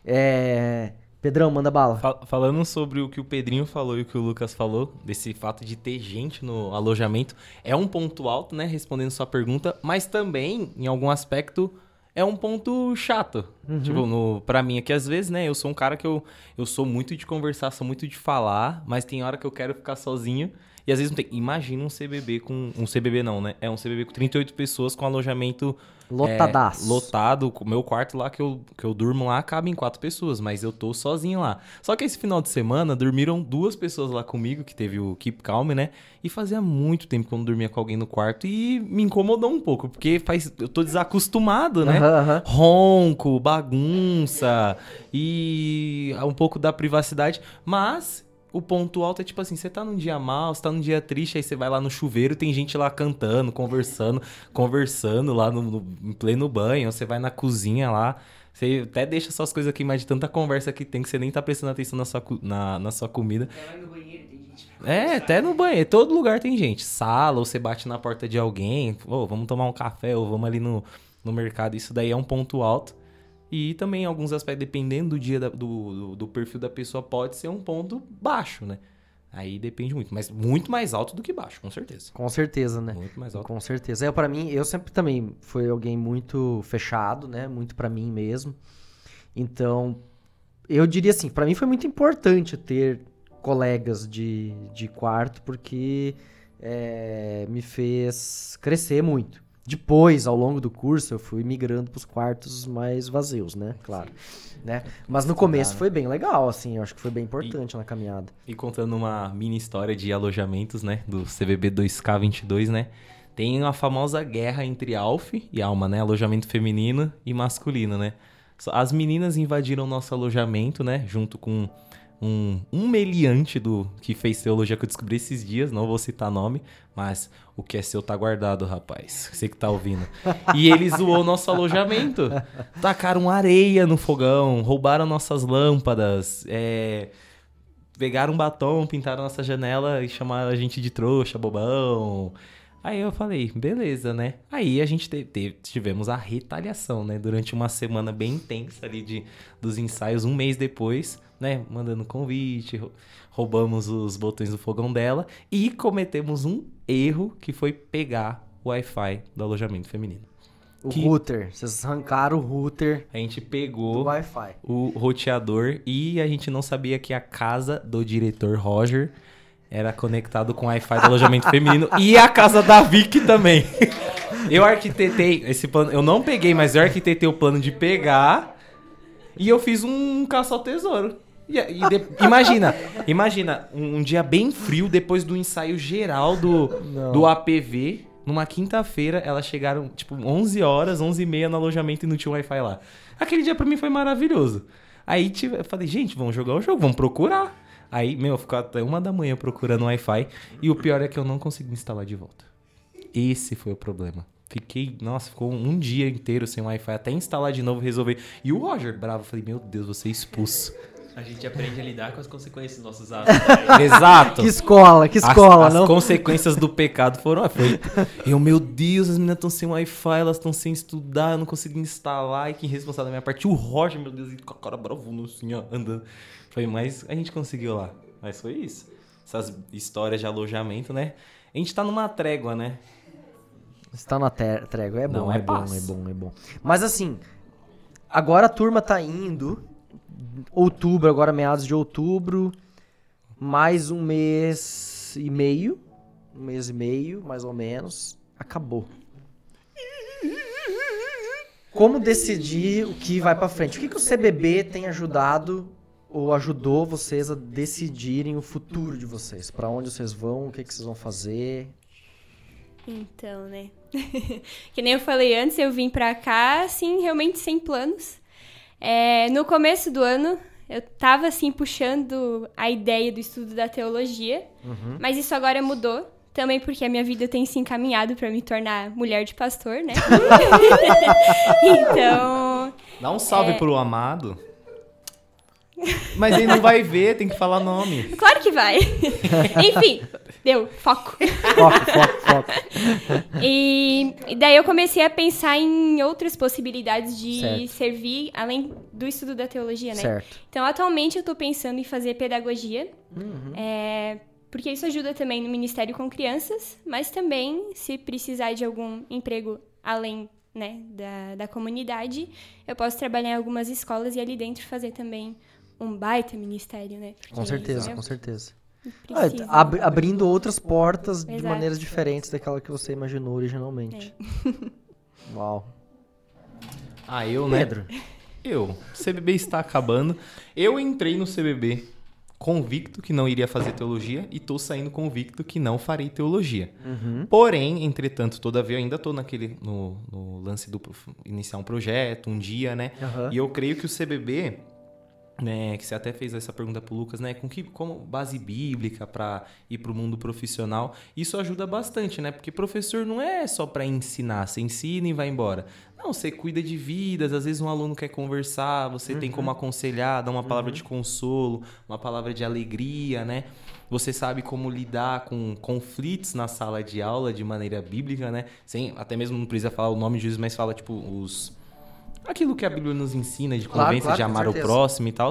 É... Pedrão, manda bala. Fal- falando sobre o que o Pedrinho falou e o que o Lucas falou, desse fato de ter gente no alojamento, é um ponto alto, né? Respondendo sua pergunta, mas também, em algum aspecto, é um ponto chato. Tipo, no, pra mim aqui, às vezes, né? Eu sou um cara que eu, eu sou muito de conversar, sou muito de falar, mas tem hora que eu quero ficar sozinho. E às vezes não tem. Imagina um CBB com. Um CBB não, né? É um CBB com 38 pessoas com alojamento Lotadaço. é, lotado. O meu quarto lá que eu, que eu durmo lá cabe em quatro pessoas, mas eu tô sozinho lá. Só que esse final de semana dormiram duas pessoas lá comigo, que teve o Keep Calm, né? E fazia muito tempo que eu não dormia com alguém no quarto e me incomodou um pouco, porque faz, eu tô desacostumado, né? Aham, aham. Ronco, bagunça e um pouco da privacidade, mas o ponto alto é tipo assim, você tá num dia mal, você tá num dia triste, aí você vai lá no chuveiro, tem gente lá cantando, conversando, conversando lá no, no- em pleno banho, você vai na cozinha lá, você até deixa suas coisas aqui, mas de tanta conversa que tem que você nem tá prestando atenção na sua, na, na sua comida. Até no banheiro tem gente. É, até no banheiro, todo lugar tem gente. Sala, ou você bate na porta de alguém, ô, vamos tomar um café, ou vamos ali no, no mercado. Isso daí é um ponto alto. E também, em alguns aspectos, dependendo do dia da- do, do, do perfil da pessoa, pode ser um ponto baixo, né? Aí depende muito, mas muito mais alto do que baixo, com certeza. Com certeza, né? Muito mais alto. Com certeza. É, para mim, eu sempre também fui alguém muito fechado, né? Muito pra mim mesmo. Então, eu diria assim, pra mim foi muito importante ter colegas de, de quarto, porque é, me fez crescer muito, Depois, ao longo do curso, eu fui migrando pros quartos mais vazios, né? Claro. Né? Mas no começo foi bem legal, assim, eu acho que foi bem importante na caminhada. E contando uma mini história de alojamentos, né? Do CVB 2K22, né? Tem a famosa guerra entre Alf e Alma, né? Alojamento feminino e masculino, né? As meninas invadiram nosso alojamento, né? Junto com um, um meliante do que fez teologia que eu descobri esses dias, não vou citar nome, mas o que é seu tá guardado, rapaz. Você que tá ouvindo. E ele zoou nosso alojamento. Tacaram areia no fogão, roubaram nossas lâmpadas, é, pegaram um batom, pintaram nossa janela e chamaram a gente de trouxa, bobão. Aí eu falei, beleza, né? Aí a gente teve, tivemos a retaliação, né? Durante uma semana bem intensa ali de, dos ensaios, um mês depois, né? Mandando convite, roubamos os botões do fogão dela e cometemos um erro que foi pegar o Wi-Fi do alojamento feminino. O Que- router, vocês arrancaram o router A gente pegou Wi-Fi. o roteador e a gente não sabia que a casa do diretor Roger era conectado com o Wi-Fi do alojamento feminino e a casa da Vicky também. Eu arquitetei esse plano, eu não peguei, mas eu arquitetei o plano de pegar e eu fiz um caça ao tesouro. E, e de- imagina, imagina um, um dia bem frio depois do ensaio geral do, Não. do APV. Numa quinta-feira, elas chegaram, tipo, 11 horas, 11 e meia no alojamento e não tinha Wi-Fi lá. Aquele dia pra mim foi maravilhoso. Aí tive, eu falei, gente, vamos jogar o jogo, vamos procurar. Aí, meu, ficou até uma da manhã procurando Wi-Fi. E o pior é que eu não consegui instalar de volta. Esse foi o problema. Fiquei, nossa, ficou um dia inteiro sem Wi-Fi, até instalar de novo, resolver. E o Roger, bravo, eu falei, meu Deus, você é expulso. A gente aprende a lidar com as consequências dos nossos atos. Exato. Que escola, que As- escola, as, não? consequências do pecado foram. Foi, eu, meu Deus, as meninas estão sem Wi-Fi, elas estão sem estudar, eu não consegui instalar. E quem responsável da minha parte? O Roger, meu Deus, e com a cara bravuna assim, ó, andando. Foi, mas a gente conseguiu lá. Mas foi isso. Essas histórias de alojamento, né? A gente tá numa trégua, né? Está na trégua, é bom, Não é, é bom, é bom, é bom. Mas assim, agora a turma tá indo, outubro, agora meados de outubro, mais um mês e meio, um mês e meio, mais ou menos, acabou. Como decidir o que vai pra frente? O que, que o CBB tem ajudado ou ajudou vocês a decidirem o futuro de vocês? Pra onde vocês vão? O que, que vocês vão fazer? Então, né? que nem eu falei antes, eu vim pra cá, assim, realmente sem planos. É, no começo do ano, eu tava, assim, puxando a ideia do estudo da teologia, mas isso agora mudou. Também porque a minha vida tem se encaminhado pra me tornar mulher de pastor, né? então, Dá um salve pro amado. Mas ele não vai ver, tem que falar nome. claro que vai. Enfim, deu, foco. Foco, foco, foco. E, e daí eu comecei a pensar em outras possibilidades de Certo. servir além do estudo da teologia, né? Certo. Então, atualmente eu tô pensando em fazer pedagogia, Uhum. é, porque isso ajuda também no Ministério com Crianças, mas também, se precisar de algum emprego além né, da, da comunidade, eu posso trabalhar em algumas escolas e ali dentro fazer também um baita ministério, né? Porque Com certeza, né, com certeza. precisa. Ah, ab- abrindo outras portas de Exato. maneiras diferentes daquela que você imaginou originalmente. Uau. Ah, eu, né? Pedro. Eu. CBB está acabando. Eu entrei no CBB convicto que não iria fazer teologia e tô saindo convicto que não farei teologia. Uhum. Porém, entretanto, todavia, eu ainda tô naquele no, no lance do iniciar um projeto, um dia, né? Aham. E eu creio que o CBB, né, que você até fez essa pergunta pro Lucas, né, com que como base bíblica para ir pro mundo profissional, isso ajuda bastante, né? Porque professor não é só para ensinar, você ensina e vai embora. Não, você cuida de vidas, às vezes um aluno quer conversar, você tem como aconselhar, dar uma palavra de consolo, uma palavra de alegria, né? Você sabe como lidar com conflitos na sala de aula de maneira bíblica, né? Sem, até mesmo não precisa falar o nome de Jesus, mas fala tipo os aquilo que a Bíblia nos ensina de Claro, convivência, claro, de com amar o próximo e tal.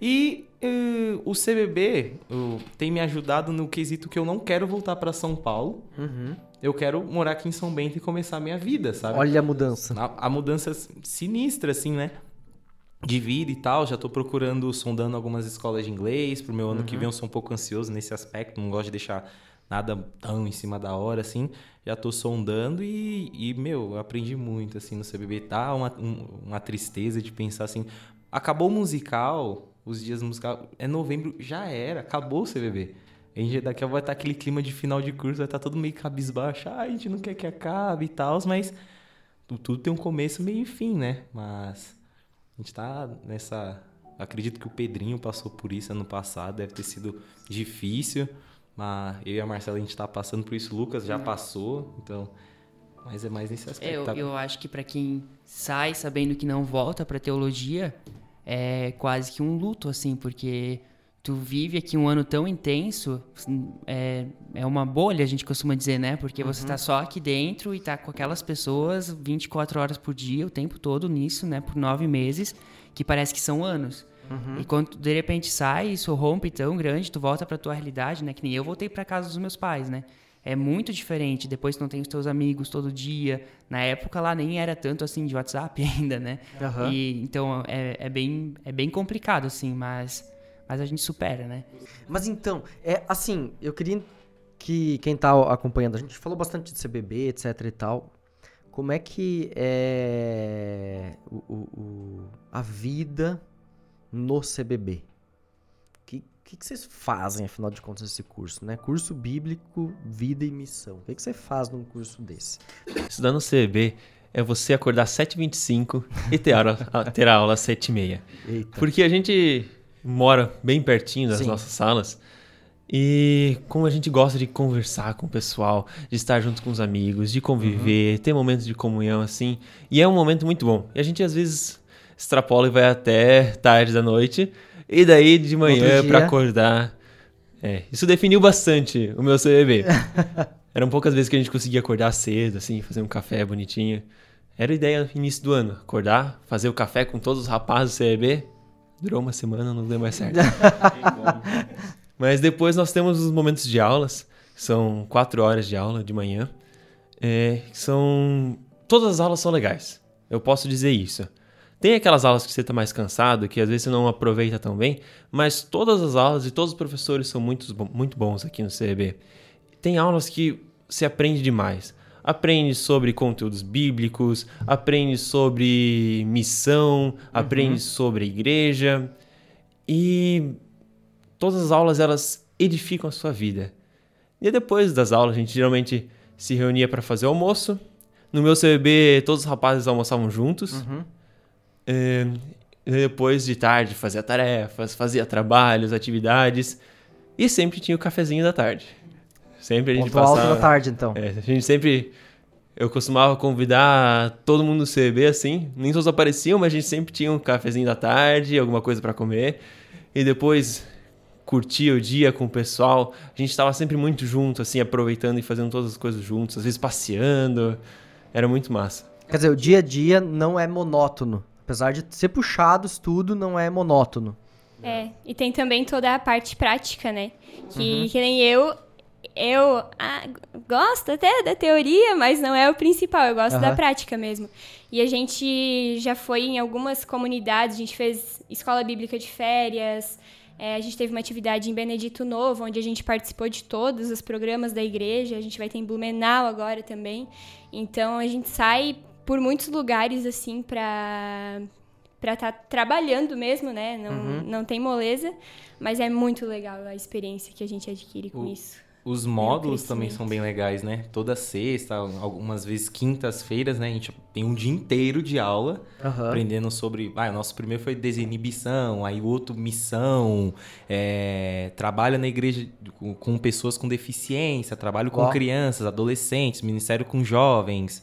E eh, o CBB uh, tem me ajudado no quesito que eu não quero voltar para São Paulo. Uhum. Eu quero morar aqui em São Bento e começar a minha vida, sabe? Olha a mudança. A, a mudança sinistra, assim, né? De vida e tal. Já tô procurando, sondando algumas escolas de inglês. Pro meu ano que vem eu sou um pouco ansioso nesse aspecto. Não gosto de deixar nada tão em cima da hora, assim. Já tô sondando e, e meu, eu aprendi muito, assim, no CBB. Tá uma, um- uma tristeza de pensar assim, acabou o musical, os dias musical, é novembro, já era, acabou o CBB. A gente daqui a pouco vai estar aquele clima de final de curso, vai estar todo meio cabisbaixo, ah, a gente não quer que acabe e tal, mas tu- tudo tem um começo, meio e fim, né? Mas a gente tá nessa. Acredito que o Pedrinho passou por isso ano passado, deve ter sido difícil, mas eu e a Marcela a gente tá passando por isso, o Lucas já passou, então. Mas é mais nesse aspecto. Eu, tá? eu acho que pra quem sai sabendo que não volta pra teologia, é quase que um luto, assim, porque tu vive aqui um ano tão intenso, é, é uma bolha, a gente costuma dizer, né? Porque você tá só aqui dentro e tá com aquelas pessoas 24 horas por dia, o tempo todo nisso, né? Por nove meses, que parece que são anos. E quando de repente sai, isso rompe tão grande, tu volta pra tua realidade, né? Que nem eu voltei pra casa dos meus pais, né? É muito diferente. Depois tu não tem os teus amigos todo dia. Na época lá nem era tanto assim de WhatsApp ainda, né? Aham. E, então é, é, bem, é bem complicado, assim, mas, mas a gente supera, né? Mas então, é assim, eu queria que quem tá acompanhando, a gente falou bastante de CBB, etc e tal. Como é que é o, o- o- a vida no CBB? O que, que, que vocês fazem, afinal de contas, nesse curso, né? Curso Bíblico, Vida e Missão. O que, que você faz num curso desse? Estudar no CB é você acordar às 7h25 e ter aula, ter a aula às 7h30. Eita. Porque a gente mora bem pertinho das Sim. nossas salas. E como a gente gosta de conversar com o pessoal, de estar junto com os amigos, de conviver, ter momentos de comunhão assim. E é um momento muito bom. E a gente às vezes extrapola e vai até tarde da noite. E daí de manhã dia. acordar. É, isso definiu bastante o meu CBB. Eram poucas vezes que a gente conseguia acordar cedo, assim, fazer um café bonitinho. Era a ideia no início do ano. Acordar, fazer o café com todos os rapazes do CBB. Durou uma semana, não deu mais certo. Mas depois nós temos os momentos de aulas, são quatro horas de aula de manhã. É, são. Todas as aulas são legais. Eu posso dizer isso. Tem aquelas aulas que você está mais cansado, que às vezes você não aproveita tão bem, mas todas as aulas e todos os professores são muito, muito bons aqui no CEB. Tem aulas que você aprende demais. Aprende sobre conteúdos bíblicos, aprende sobre missão, aprende sobre igreja. E todas as aulas elas edificam a sua vida. E depois das aulas a gente geralmente se reunia para fazer almoço. No meu CBB todos os rapazes almoçavam juntos. E depois de tarde fazia tarefas, fazia trabalhos, atividades e sempre tinha o cafezinho da tarde. Sempre a gente Ponto alto passava. da tarde, então. É, a gente sempre. Eu costumava convidar todo mundo do CB assim. Nem todos apareciam, mas a gente sempre tinha um cafezinho da tarde, alguma coisa pra comer. E depois curtia o dia com o pessoal. A gente estava sempre muito junto, assim, aproveitando e fazendo todas as coisas juntos, às vezes passeando. Era muito massa. Quer dizer, o dia a dia não é monótono. Apesar de ser puxado, estudo não é monótono. É, e tem também toda a parte prática, né? Que, que nem eu, eu ah, gosto até da teoria, mas não é o principal, eu gosto da Aham. prática mesmo. E a gente já foi em algumas comunidades, a gente fez escola bíblica de férias, é, a gente teve uma atividade em Benedito Novo, onde a gente participou de todos os programas da igreja, a gente vai ter em Blumenau agora também. Então a gente sai por muitos lugares, assim, pra para estar trabalhando mesmo, né? Não, não tem moleza, mas é muito legal a experiência que a gente adquire com O- isso. Os módulos também são bem legais, né? Toda sexta, algumas vezes quintas-feiras, né? A gente tem um dia inteiro de aula Aham. aprendendo sobre. Ah, o nosso primeiro foi desinibição, aí o outro missão, é, trabalho na igreja com, com pessoas com deficiência, trabalho com Ó. crianças, adolescentes, ministério com jovens.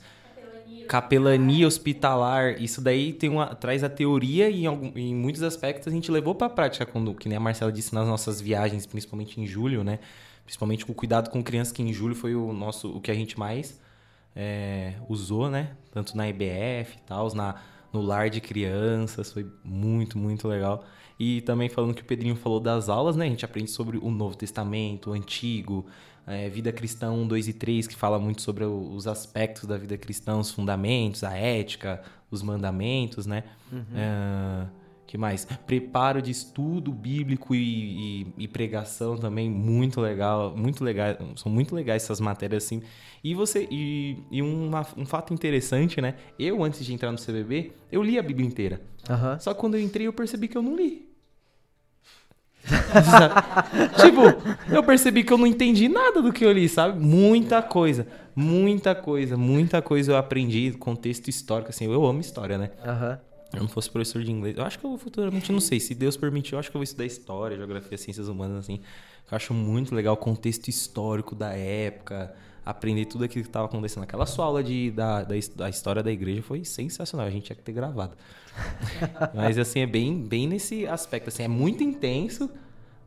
Capelania hospitalar, isso daí tem uma, traz a teoria e em, algum- em muitos aspectos a gente levou para a prática, quando, que nem a Marcela disse nas nossas viagens, principalmente em julho, né? Principalmente com o cuidado com crianças, que em julho foi o nosso o que a gente mais é, usou, né? Tanto na IBF e tal, na, no lar de crianças, foi muito, muito legal. E também falando que o Pedrinho falou das aulas, né? A gente aprende sobre o Novo Testamento, o Antigo, é, Vida Cristã 1, 2 e 3, que fala muito sobre os aspectos da vida cristã, os fundamentos, a ética, os mandamentos, né? É, que mais? Preparo de estudo bíblico e, e, e, pregação também, muito legal, muito legal, são muito legais essas matérias assim. E você e, e uma, um fato interessante, né? Eu antes de entrar no CBB, eu li a Bíblia inteira. Aham. Só que quando eu entrei eu percebi que eu não li. tipo, eu percebi que eu não entendi nada do que eu li, sabe? Muita coisa, muita coisa, muita coisa eu aprendi, contexto histórico, assim, eu amo história, né? Aham. eu não fosse professor de inglês, eu acho que eu vou futuramente, não sei, se Deus permitir, eu acho que eu vou estudar história, geografia, ciências humanas, assim. Eu acho muito legal o contexto histórico da época, aprender tudo aquilo que estava acontecendo. Aquela sua aula de, da, da, da, história da igreja foi sensacional, a gente tinha que ter gravado. Mas, assim, é bem, bem nesse aspecto, assim, é muito intenso,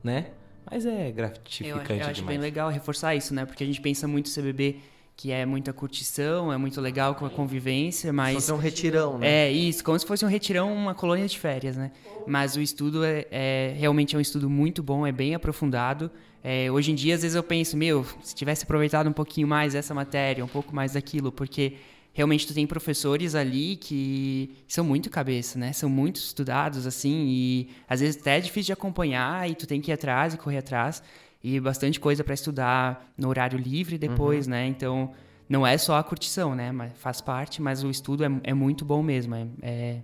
né? Mas é gratificante Eu, eu acho demais. bem legal reforçar isso, né? Porque a gente pensa muito CBB que é muita curtição, é muito legal com a convivência, mas... Fazer um retirão, né? É, isso, como se fosse um retirão, uma colônia de férias, né? Mas o estudo é, é realmente é um estudo muito bom, é bem aprofundado. É, hoje em dia, às vezes eu penso, meu, se tivesse aproveitado um pouquinho mais essa matéria, um pouco mais daquilo, porque realmente tu tem professores ali que são muito cabeça, né? São muito estudados, assim, e às vezes até é difícil de acompanhar e tu tem que ir atrás e correr atrás. E bastante coisa para estudar no horário livre depois, né? Então, não é só a curtição, né? Mas faz parte, mas o estudo é, é muito bom mesmo. É, é-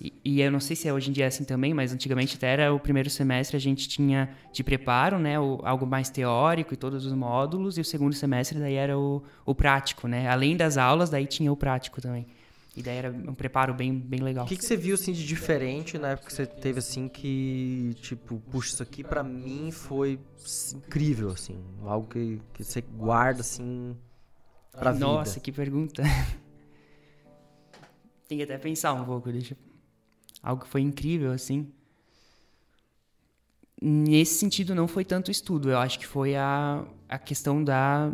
e, e eu não sei se é hoje em dia é assim também, mas antigamente até era o primeiro semestre a gente tinha de preparo, né? O, algo mais teórico e todos os módulos, e o segundo semestre daí era o, o prático, né? Além das aulas, daí tinha o prático também. E daí era um preparo bem, bem legal. O que, que você viu assim de diferente na época que você teve assim que, tipo, puxa, isso aqui pra mim foi incrível, assim. Algo que, que você guarda assim pra vida. Nossa, que pergunta. Tem que até pensar um pouco, deixa. Algo que foi incrível, assim. Nesse sentido, não foi tanto estudo. Eu acho que foi a, a questão da,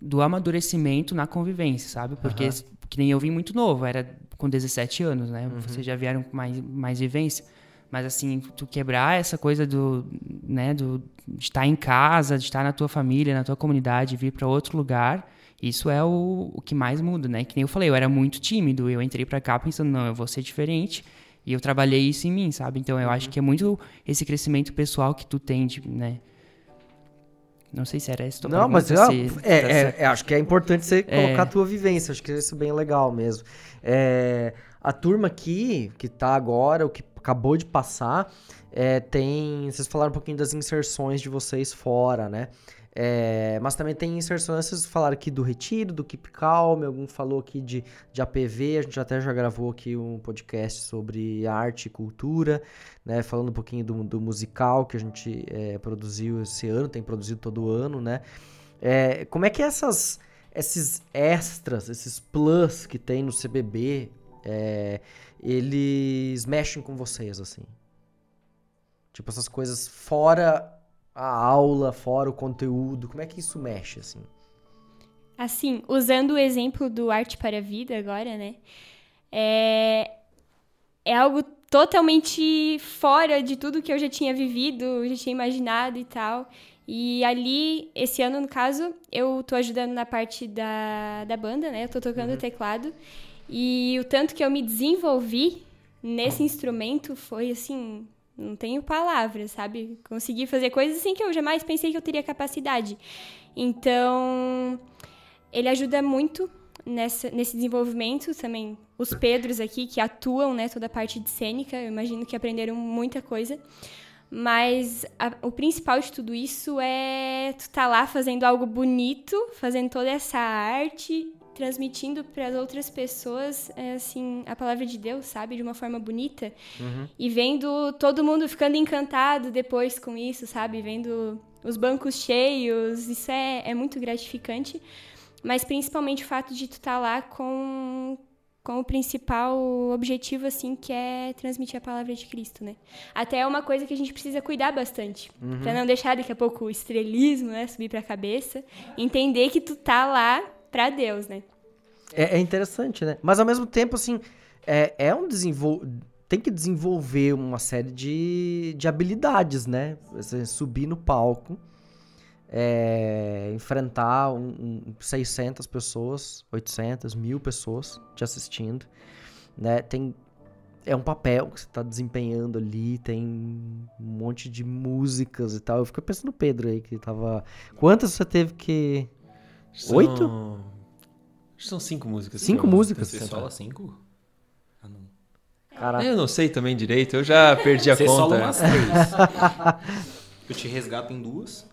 do amadurecimento na convivência, sabe? Porque. Que nem eu vim muito novo, era com 17 anos, né? Vocês já vieram com mais, mais vivência. Mas, assim, tu quebrar essa coisa do, né, do, de estar em casa, de estar na tua família, na tua comunidade, vir para outro lugar, isso é o, o que mais muda, né? Que nem eu falei, eu era muito tímido, eu entrei para cá pensando, não, eu vou ser diferente, e eu trabalhei isso em mim, sabe? Então, eu acho que é muito esse crescimento pessoal que tu tem, de, né? Não sei se era tua Não, mas é, se- é, tá é- é, acho que é importante você É. colocar a tua vivência. Acho que isso é bem legal mesmo. É, a turma aqui, que tá agora, o que acabou de passar, é, tem. Vocês falaram um pouquinho das inserções de vocês fora, né? É, mas também tem inserções, falaram aqui do Retiro, do Keep Calm, algum falou aqui de, de APV, a gente até já gravou aqui um podcast sobre arte e cultura, né? Falando um pouquinho do, do musical que a gente é, produziu esse ano, tem produzido todo ano, né? É, como é que essas, esses extras, esses plus que tem no CBB, é, eles mexem com vocês, assim? Tipo, essas coisas fora a aula, fora o conteúdo, como é que isso mexe, assim? Assim, usando o exemplo do Arte para a Vida agora, né? É, é algo totalmente fora de tudo que eu já tinha vivido, já tinha imaginado e tal. E ali, esse ano, no caso, eu tô ajudando na parte da, da banda, né? Eu tô tocando teclado. E o tanto que eu me desenvolvi nesse instrumento foi assim. Não tenho palavras, sabe? Consegui fazer coisas assim que eu jamais pensei que eu teria capacidade. Então, ele ajuda muito nessa, nesse desenvolvimento também. Os Pedros aqui, que atuam, né, toda a parte de cênica, eu imagino que aprenderam muita coisa. Mas a- o principal de tudo isso é tu tá lá fazendo algo bonito, fazendo toda essa arte, transmitindo para as outras pessoas, é, assim, a palavra de Deus, sabe, de uma forma bonita. E vendo todo mundo ficando encantado depois com isso, sabe? Vendo os bancos cheios, isso é, é muito gratificante. Mas principalmente o fato de tu estar lá com, com o principal objetivo, assim, que é transmitir a palavra de Cristo, né? Até é uma coisa que a gente precisa cuidar bastante. Pra não deixar daqui a pouco o estrelismo, né, subir pra cabeça. Entender que tu tá lá pra Deus, né? É, é interessante, né? Mas ao mesmo tempo, assim, é, é um desenvol... Tem que desenvolver uma série de, de habilidades, né? Você subir no palco, é, enfrentar um, um 600 pessoas, 800, mil pessoas te assistindo, né? Tem é um papel que você tá desempenhando ali, tem um monte de músicas e tal. Eu fico pensando no Pedro aí, que tava. Quantas você teve que. São- Oito? Acho que são cinco músicas. Cinco músicas? Você sola cinco? Ah, não. Caraca. Eu não sei também direito, eu já perdi a Você sola conta. umas três. eu te resgato em duas.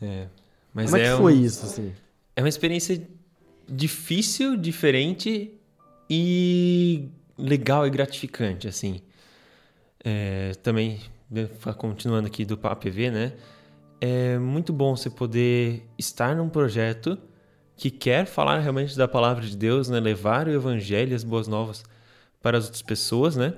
É, mas Como é que um- foi isso, assim? É uma experiência difícil, diferente e legal e gratificante, assim. É, também, continuando aqui do PAPV, né? É muito bom você poder estar num projeto que quer falar realmente da palavra de Deus, né? Levar o evangelho, as boas novas para as outras pessoas, né?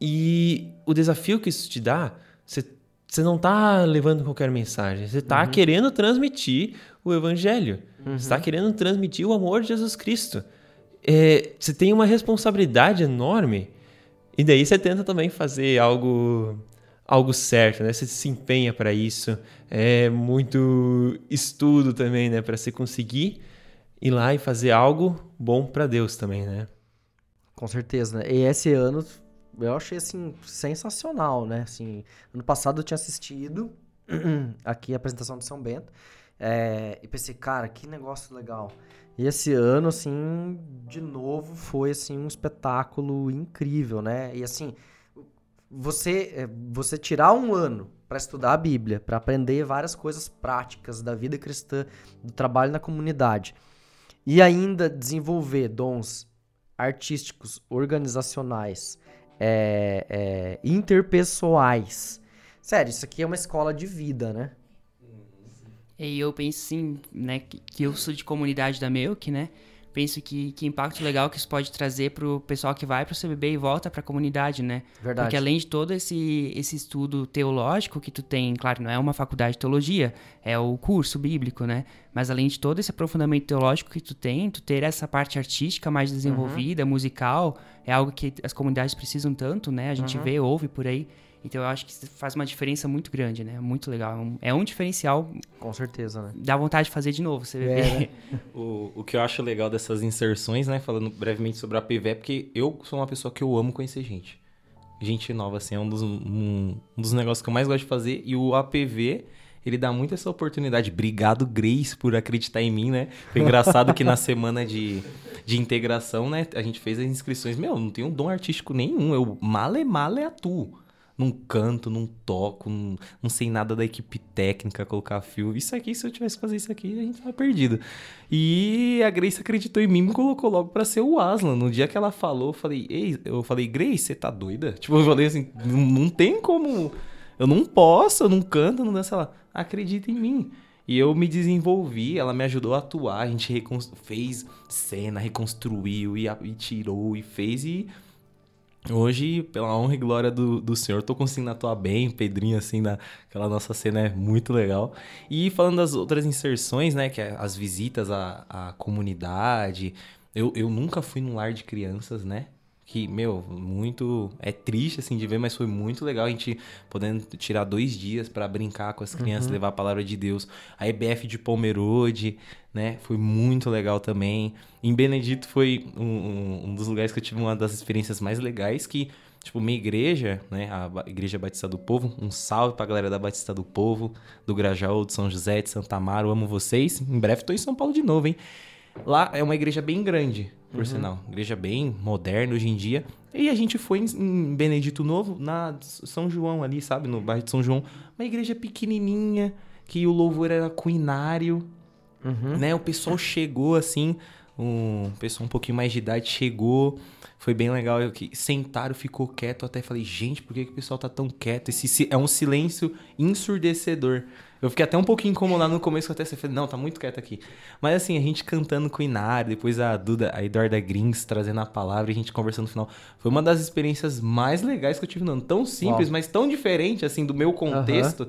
E o desafio que isso te dá, você, você não tá levando qualquer mensagem, você tá querendo transmitir o evangelho. Você está querendo transmitir o amor de Jesus Cristo. É, você tem uma responsabilidade enorme e daí você tenta também fazer algo algo certo, né? Você se empenha para isso. É muito estudo também, né, para você conseguir ir lá e fazer algo bom para Deus também, né? Com certeza, né? E esse ano eu achei assim sensacional, né? Assim, ano passado eu tinha assistido aqui a apresentação de São Bento é, e pensei, cara, que negócio legal. E esse ano, assim, de novo foi assim um espetáculo incrível, né? E assim, você é, você tirar um ano para estudar a Bíblia, para aprender várias coisas práticas da vida cristã, do trabalho na comunidade e ainda desenvolver dons artísticos, organizacionais, é, é, interpessoais. Sério, isso aqui é uma escola de vida, né? E eu penso assim, né, que eu sou de comunidade da Melk, né? Penso que, que impacto legal que isso pode trazer pro pessoal que vai pro CBB e volta pra comunidade, né? Verdade. Porque além de todo esse, esse estudo teológico que tu tem, claro, não é uma faculdade de teologia, é o curso bíblico, né? Mas além de todo esse aprofundamento teológico que tu tem, tu ter essa parte artística mais desenvolvida, musical, é algo que as comunidades precisam tanto, né? A gente vê, ouve por aí. Então eu acho que isso faz uma diferença muito grande, né? Muito legal. É um, é um diferencial, Com certeza, né? dá vontade de fazer de novo, CBB. É, né? O, o que eu acho legal dessas inserções, né? Falando brevemente sobre a APV, é porque eu sou uma pessoa que eu amo conhecer gente. Gente nova, assim, é um dos, um, um dos negócios que eu mais gosto de fazer. E o APV, ele dá muito essa oportunidade. Obrigado, Grace, por acreditar em mim, né? Foi engraçado que na semana de, de integração, né? A gente fez as inscrições. Meu, não tenho dom artístico nenhum. Eu male male atuo. Não canto, não toco, não, não sei nada da equipe técnica, colocar fio. Isso aqui, se eu tivesse que fazer isso aqui, a gente tava perdido. E a Grace acreditou em mim e me colocou logo pra ser o Aslan. No dia que ela falou, eu falei, ei, eu falei, Grace, você tá doida? Tipo, eu falei assim, não, tem como. Eu não posso, eu não canto, não danço. Ela, acredita em mim. E eu me desenvolvi, ela me ajudou a atuar, a gente fez cena, reconstruiu e, e tirou e fez e Hoje, pela honra e glória do, do Senhor, tô conseguindo atuar bem, Pedrinho, assim, na, aquela nossa cena é muito legal. E falando das outras inserções, né, que é as visitas à, à comunidade, eu, eu nunca fui num lar de crianças, né, que, meu, muito, é triste, assim, de ver, mas foi muito legal a gente podendo tirar dois dias pra brincar com as crianças, levar a palavra de Deus. A EBF de Pomerode, né, foi muito legal também. Em Benedito foi um, um- um dos lugares que eu tive uma das experiências mais legais que, tipo, minha igreja, né, a Igreja Batista do Povo, um salve pra galera da Batista do Povo, do Grajaú, de São José, de Santa Amaro, amo vocês. Em breve tô em São Paulo de novo, hein. Lá é uma igreja bem grande, por sinal. Igreja bem moderna hoje em dia. E a gente foi em, Benedito Novo, na São João ali, sabe? No bairro de São João. Uma igreja pequenininha, que o louvor era cuinário, né? O pessoal chegou assim, um pessoal um pouquinho mais de idade chegou, foi bem legal. Eu que sentaram, ficou quieto. Até falei, gente, por que, que o pessoal tá tão quieto? Esse é um silêncio ensurdecedor. Eu fiquei até um pouquinho incomodado no começo, até falei, não, tá muito quieto aqui. Mas assim, a gente cantando com o Inário, depois a Duda, a Eduarda Grings trazendo a palavra e a gente conversando no final. Foi uma das experiências mais legais que eu tive no ano. Tão simples, Uau. mas tão diferente, assim, do meu contexto.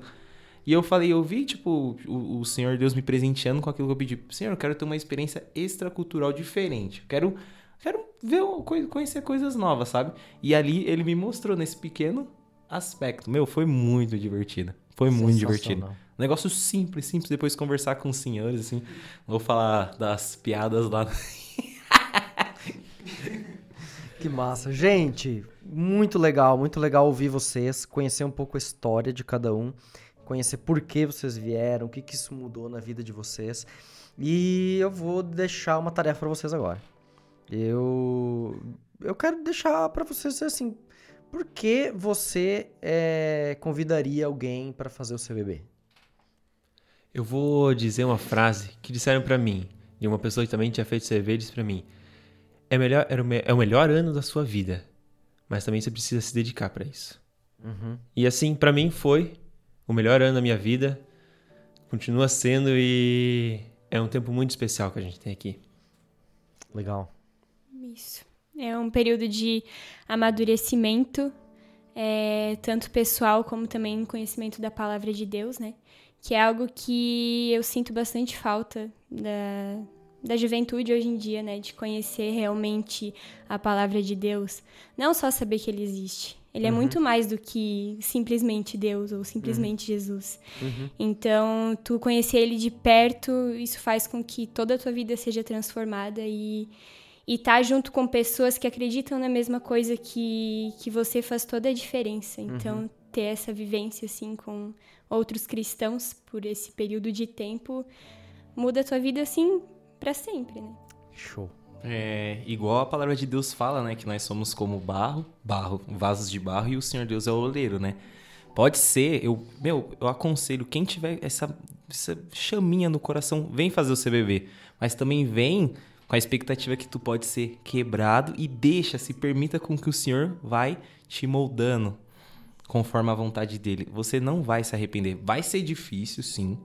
E eu falei, eu vi, tipo, o, o Senhor Deus me presenteando com aquilo que eu pedi. Senhor, eu quero ter uma experiência extracultural diferente. Eu quero, quero ver, conhecer coisas novas, sabe? E ali ele me mostrou nesse pequeno aspecto. Meu, foi muito divertido. Foi muito divertido. Negócio simples, simples. Depois conversar com os senhores, assim. Vou falar das piadas lá. Que massa. Gente, muito legal, muito legal ouvir vocês, conhecer um pouco a história de cada um, conhecer por que vocês vieram, o que, que isso mudou na vida de vocês. E eu vou deixar uma tarefa para vocês agora. Eu eu quero deixar para vocês assim, por que você é, convidaria alguém para fazer o CBB? Eu vou dizer uma frase que disseram para mim, e uma pessoa que também tinha feito CV disse para mim: é, melhor, é o melhor ano da sua vida, mas também você precisa se dedicar para isso. Uhum. E assim, para mim foi o melhor ano da minha vida, continua sendo e é um tempo muito especial que a gente tem aqui. Legal. Isso. É um período de amadurecimento, é, tanto pessoal como também conhecimento da palavra de Deus, né? Que é algo que eu sinto bastante falta da, da juventude hoje em dia, né? De conhecer realmente a palavra de Deus. Não só saber que ele existe. Ele é Uhum. muito mais do que simplesmente Deus ou simplesmente Jesus. Uhum. Então, tu conhecer ele de perto, isso faz com que toda a tua vida seja transformada e e estar junto com pessoas que acreditam na mesma coisa que, que você faz toda a diferença. Então, ter essa vivência assim com outros cristãos por esse período de tempo muda a tua vida assim para sempre, né? Show. É, igual a palavra de Deus fala, né? Que nós somos como barro, barro, vasos de barro e o Senhor Deus é o oleiro, né? Pode ser, eu, meu, eu aconselho, quem tiver essa, essa chaminha no coração, vem fazer o CBB. Mas também vem com a expectativa que tu pode ser quebrado e deixa, se permita com que o Senhor vai te moldando conforme a vontade dele. Você não vai se arrepender. Vai ser difícil, sim,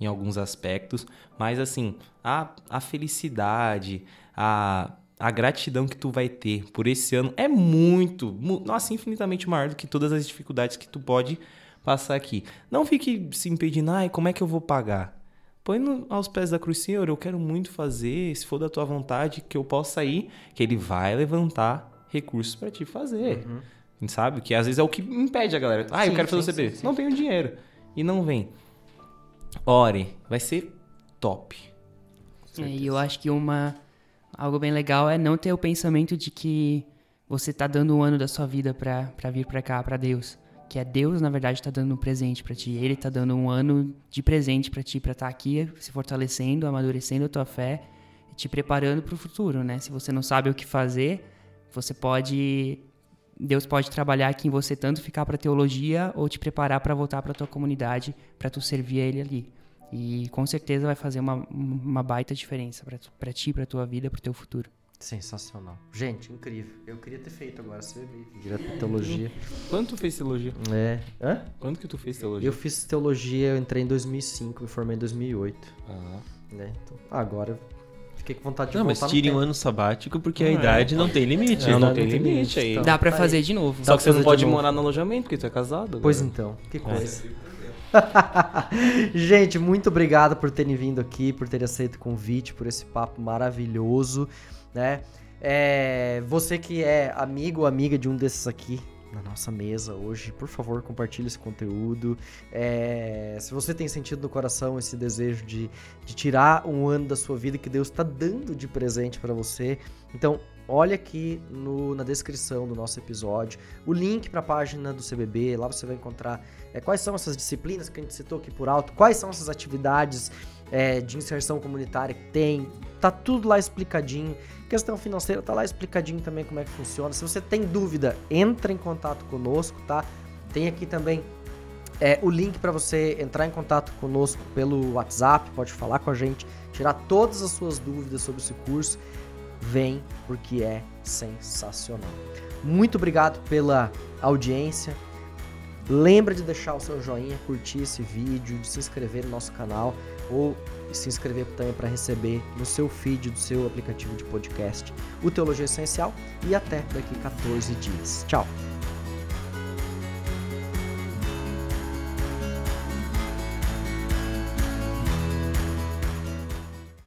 em alguns aspectos, mas assim, a, a felicidade, a, a gratidão que tu vai ter por esse ano é muito, mu- nossa, infinitamente maior do que todas as dificuldades que tu pode passar aqui. Não fique se impedindo, ai, como é que eu vou pagar? Põe no- aos pés da cruz, Senhor, eu quero muito fazer, se for da tua vontade, que eu possa ir, que ele vai levantar recursos para te fazer. Sabe? Que às vezes é o que impede a galera. Ah, eu Sim, quero fazer sim, o CB. sim, sim. Não tenho dinheiro. E não vem. Ore, vai ser top. É, e eu acho que uma algo bem legal é não ter o pensamento de que você tá dando um ano da sua vida pra vir pra cá, pra Deus. Que é Deus, na verdade, tá dando um presente pra ti. Ele tá dando um ano de presente pra ti, pra estar aqui, se fortalecendo, amadurecendo a tua fé, e te preparando pro futuro, né? Se você não sabe o que fazer, você pode Deus pode trabalhar aqui em você tanto ficar pra teologia ou te preparar pra voltar pra tua comunidade, pra tu servir a ele ali. E com certeza vai fazer uma, uma baita diferença pra ti, pra tua vida, pro teu futuro. Sensacional. Gente, incrível. Eu queria ter feito agora CBB, direto pra teologia. Quando tu fez teologia? É. Hã? Quando que tu fez teologia? Eu fiz teologia, eu entrei em 2005, me formei em 2008. Ah. Né? Então, agora eu fiquei com vontade de Não, mas voltar no tire um ano sabático porque a Não é. idade não tem limite. Não, não Não tem tem limite limite, aí. então. Dá pra tá fazer aí. de novo. Só que você não de pode morar no alojamento porque tu é casado. Pois agora. então, que coisa. Gente, muito obrigado por terem vindo aqui, por terem aceito o convite, por esse papo maravilhoso, né? É, você que é amigo ou amiga de um desses aqui na nossa mesa hoje, por favor, compartilhe esse conteúdo. É, se você tem sentido no coração esse desejo de, de tirar um ano da sua vida que Deus está dando de presente para você, então olha aqui no- na descrição do nosso episódio o link para a página do CBB. Lá você vai encontrar é, quais são essas disciplinas que a gente citou aqui por alto, quais são essas atividades é, de inserção comunitária que tem. Tá tudo lá explicadinho. Questão financeira tá lá explicadinho também como é que funciona. Se você tem dúvida, entra em contato conosco, tá? Tem aqui também é, o link para você entrar em contato conosco pelo WhatsApp, pode falar com a gente, tirar todas as suas dúvidas sobre esse curso. Vem porque é sensacional. Muito obrigado pela audiência. Lembra de deixar o seu joinha, curtir esse vídeo, de se inscrever no nosso canal ou se inscrever também para receber no seu feed do seu aplicativo de podcast o Teologia Essencial e até daqui 14 dias. Tchau!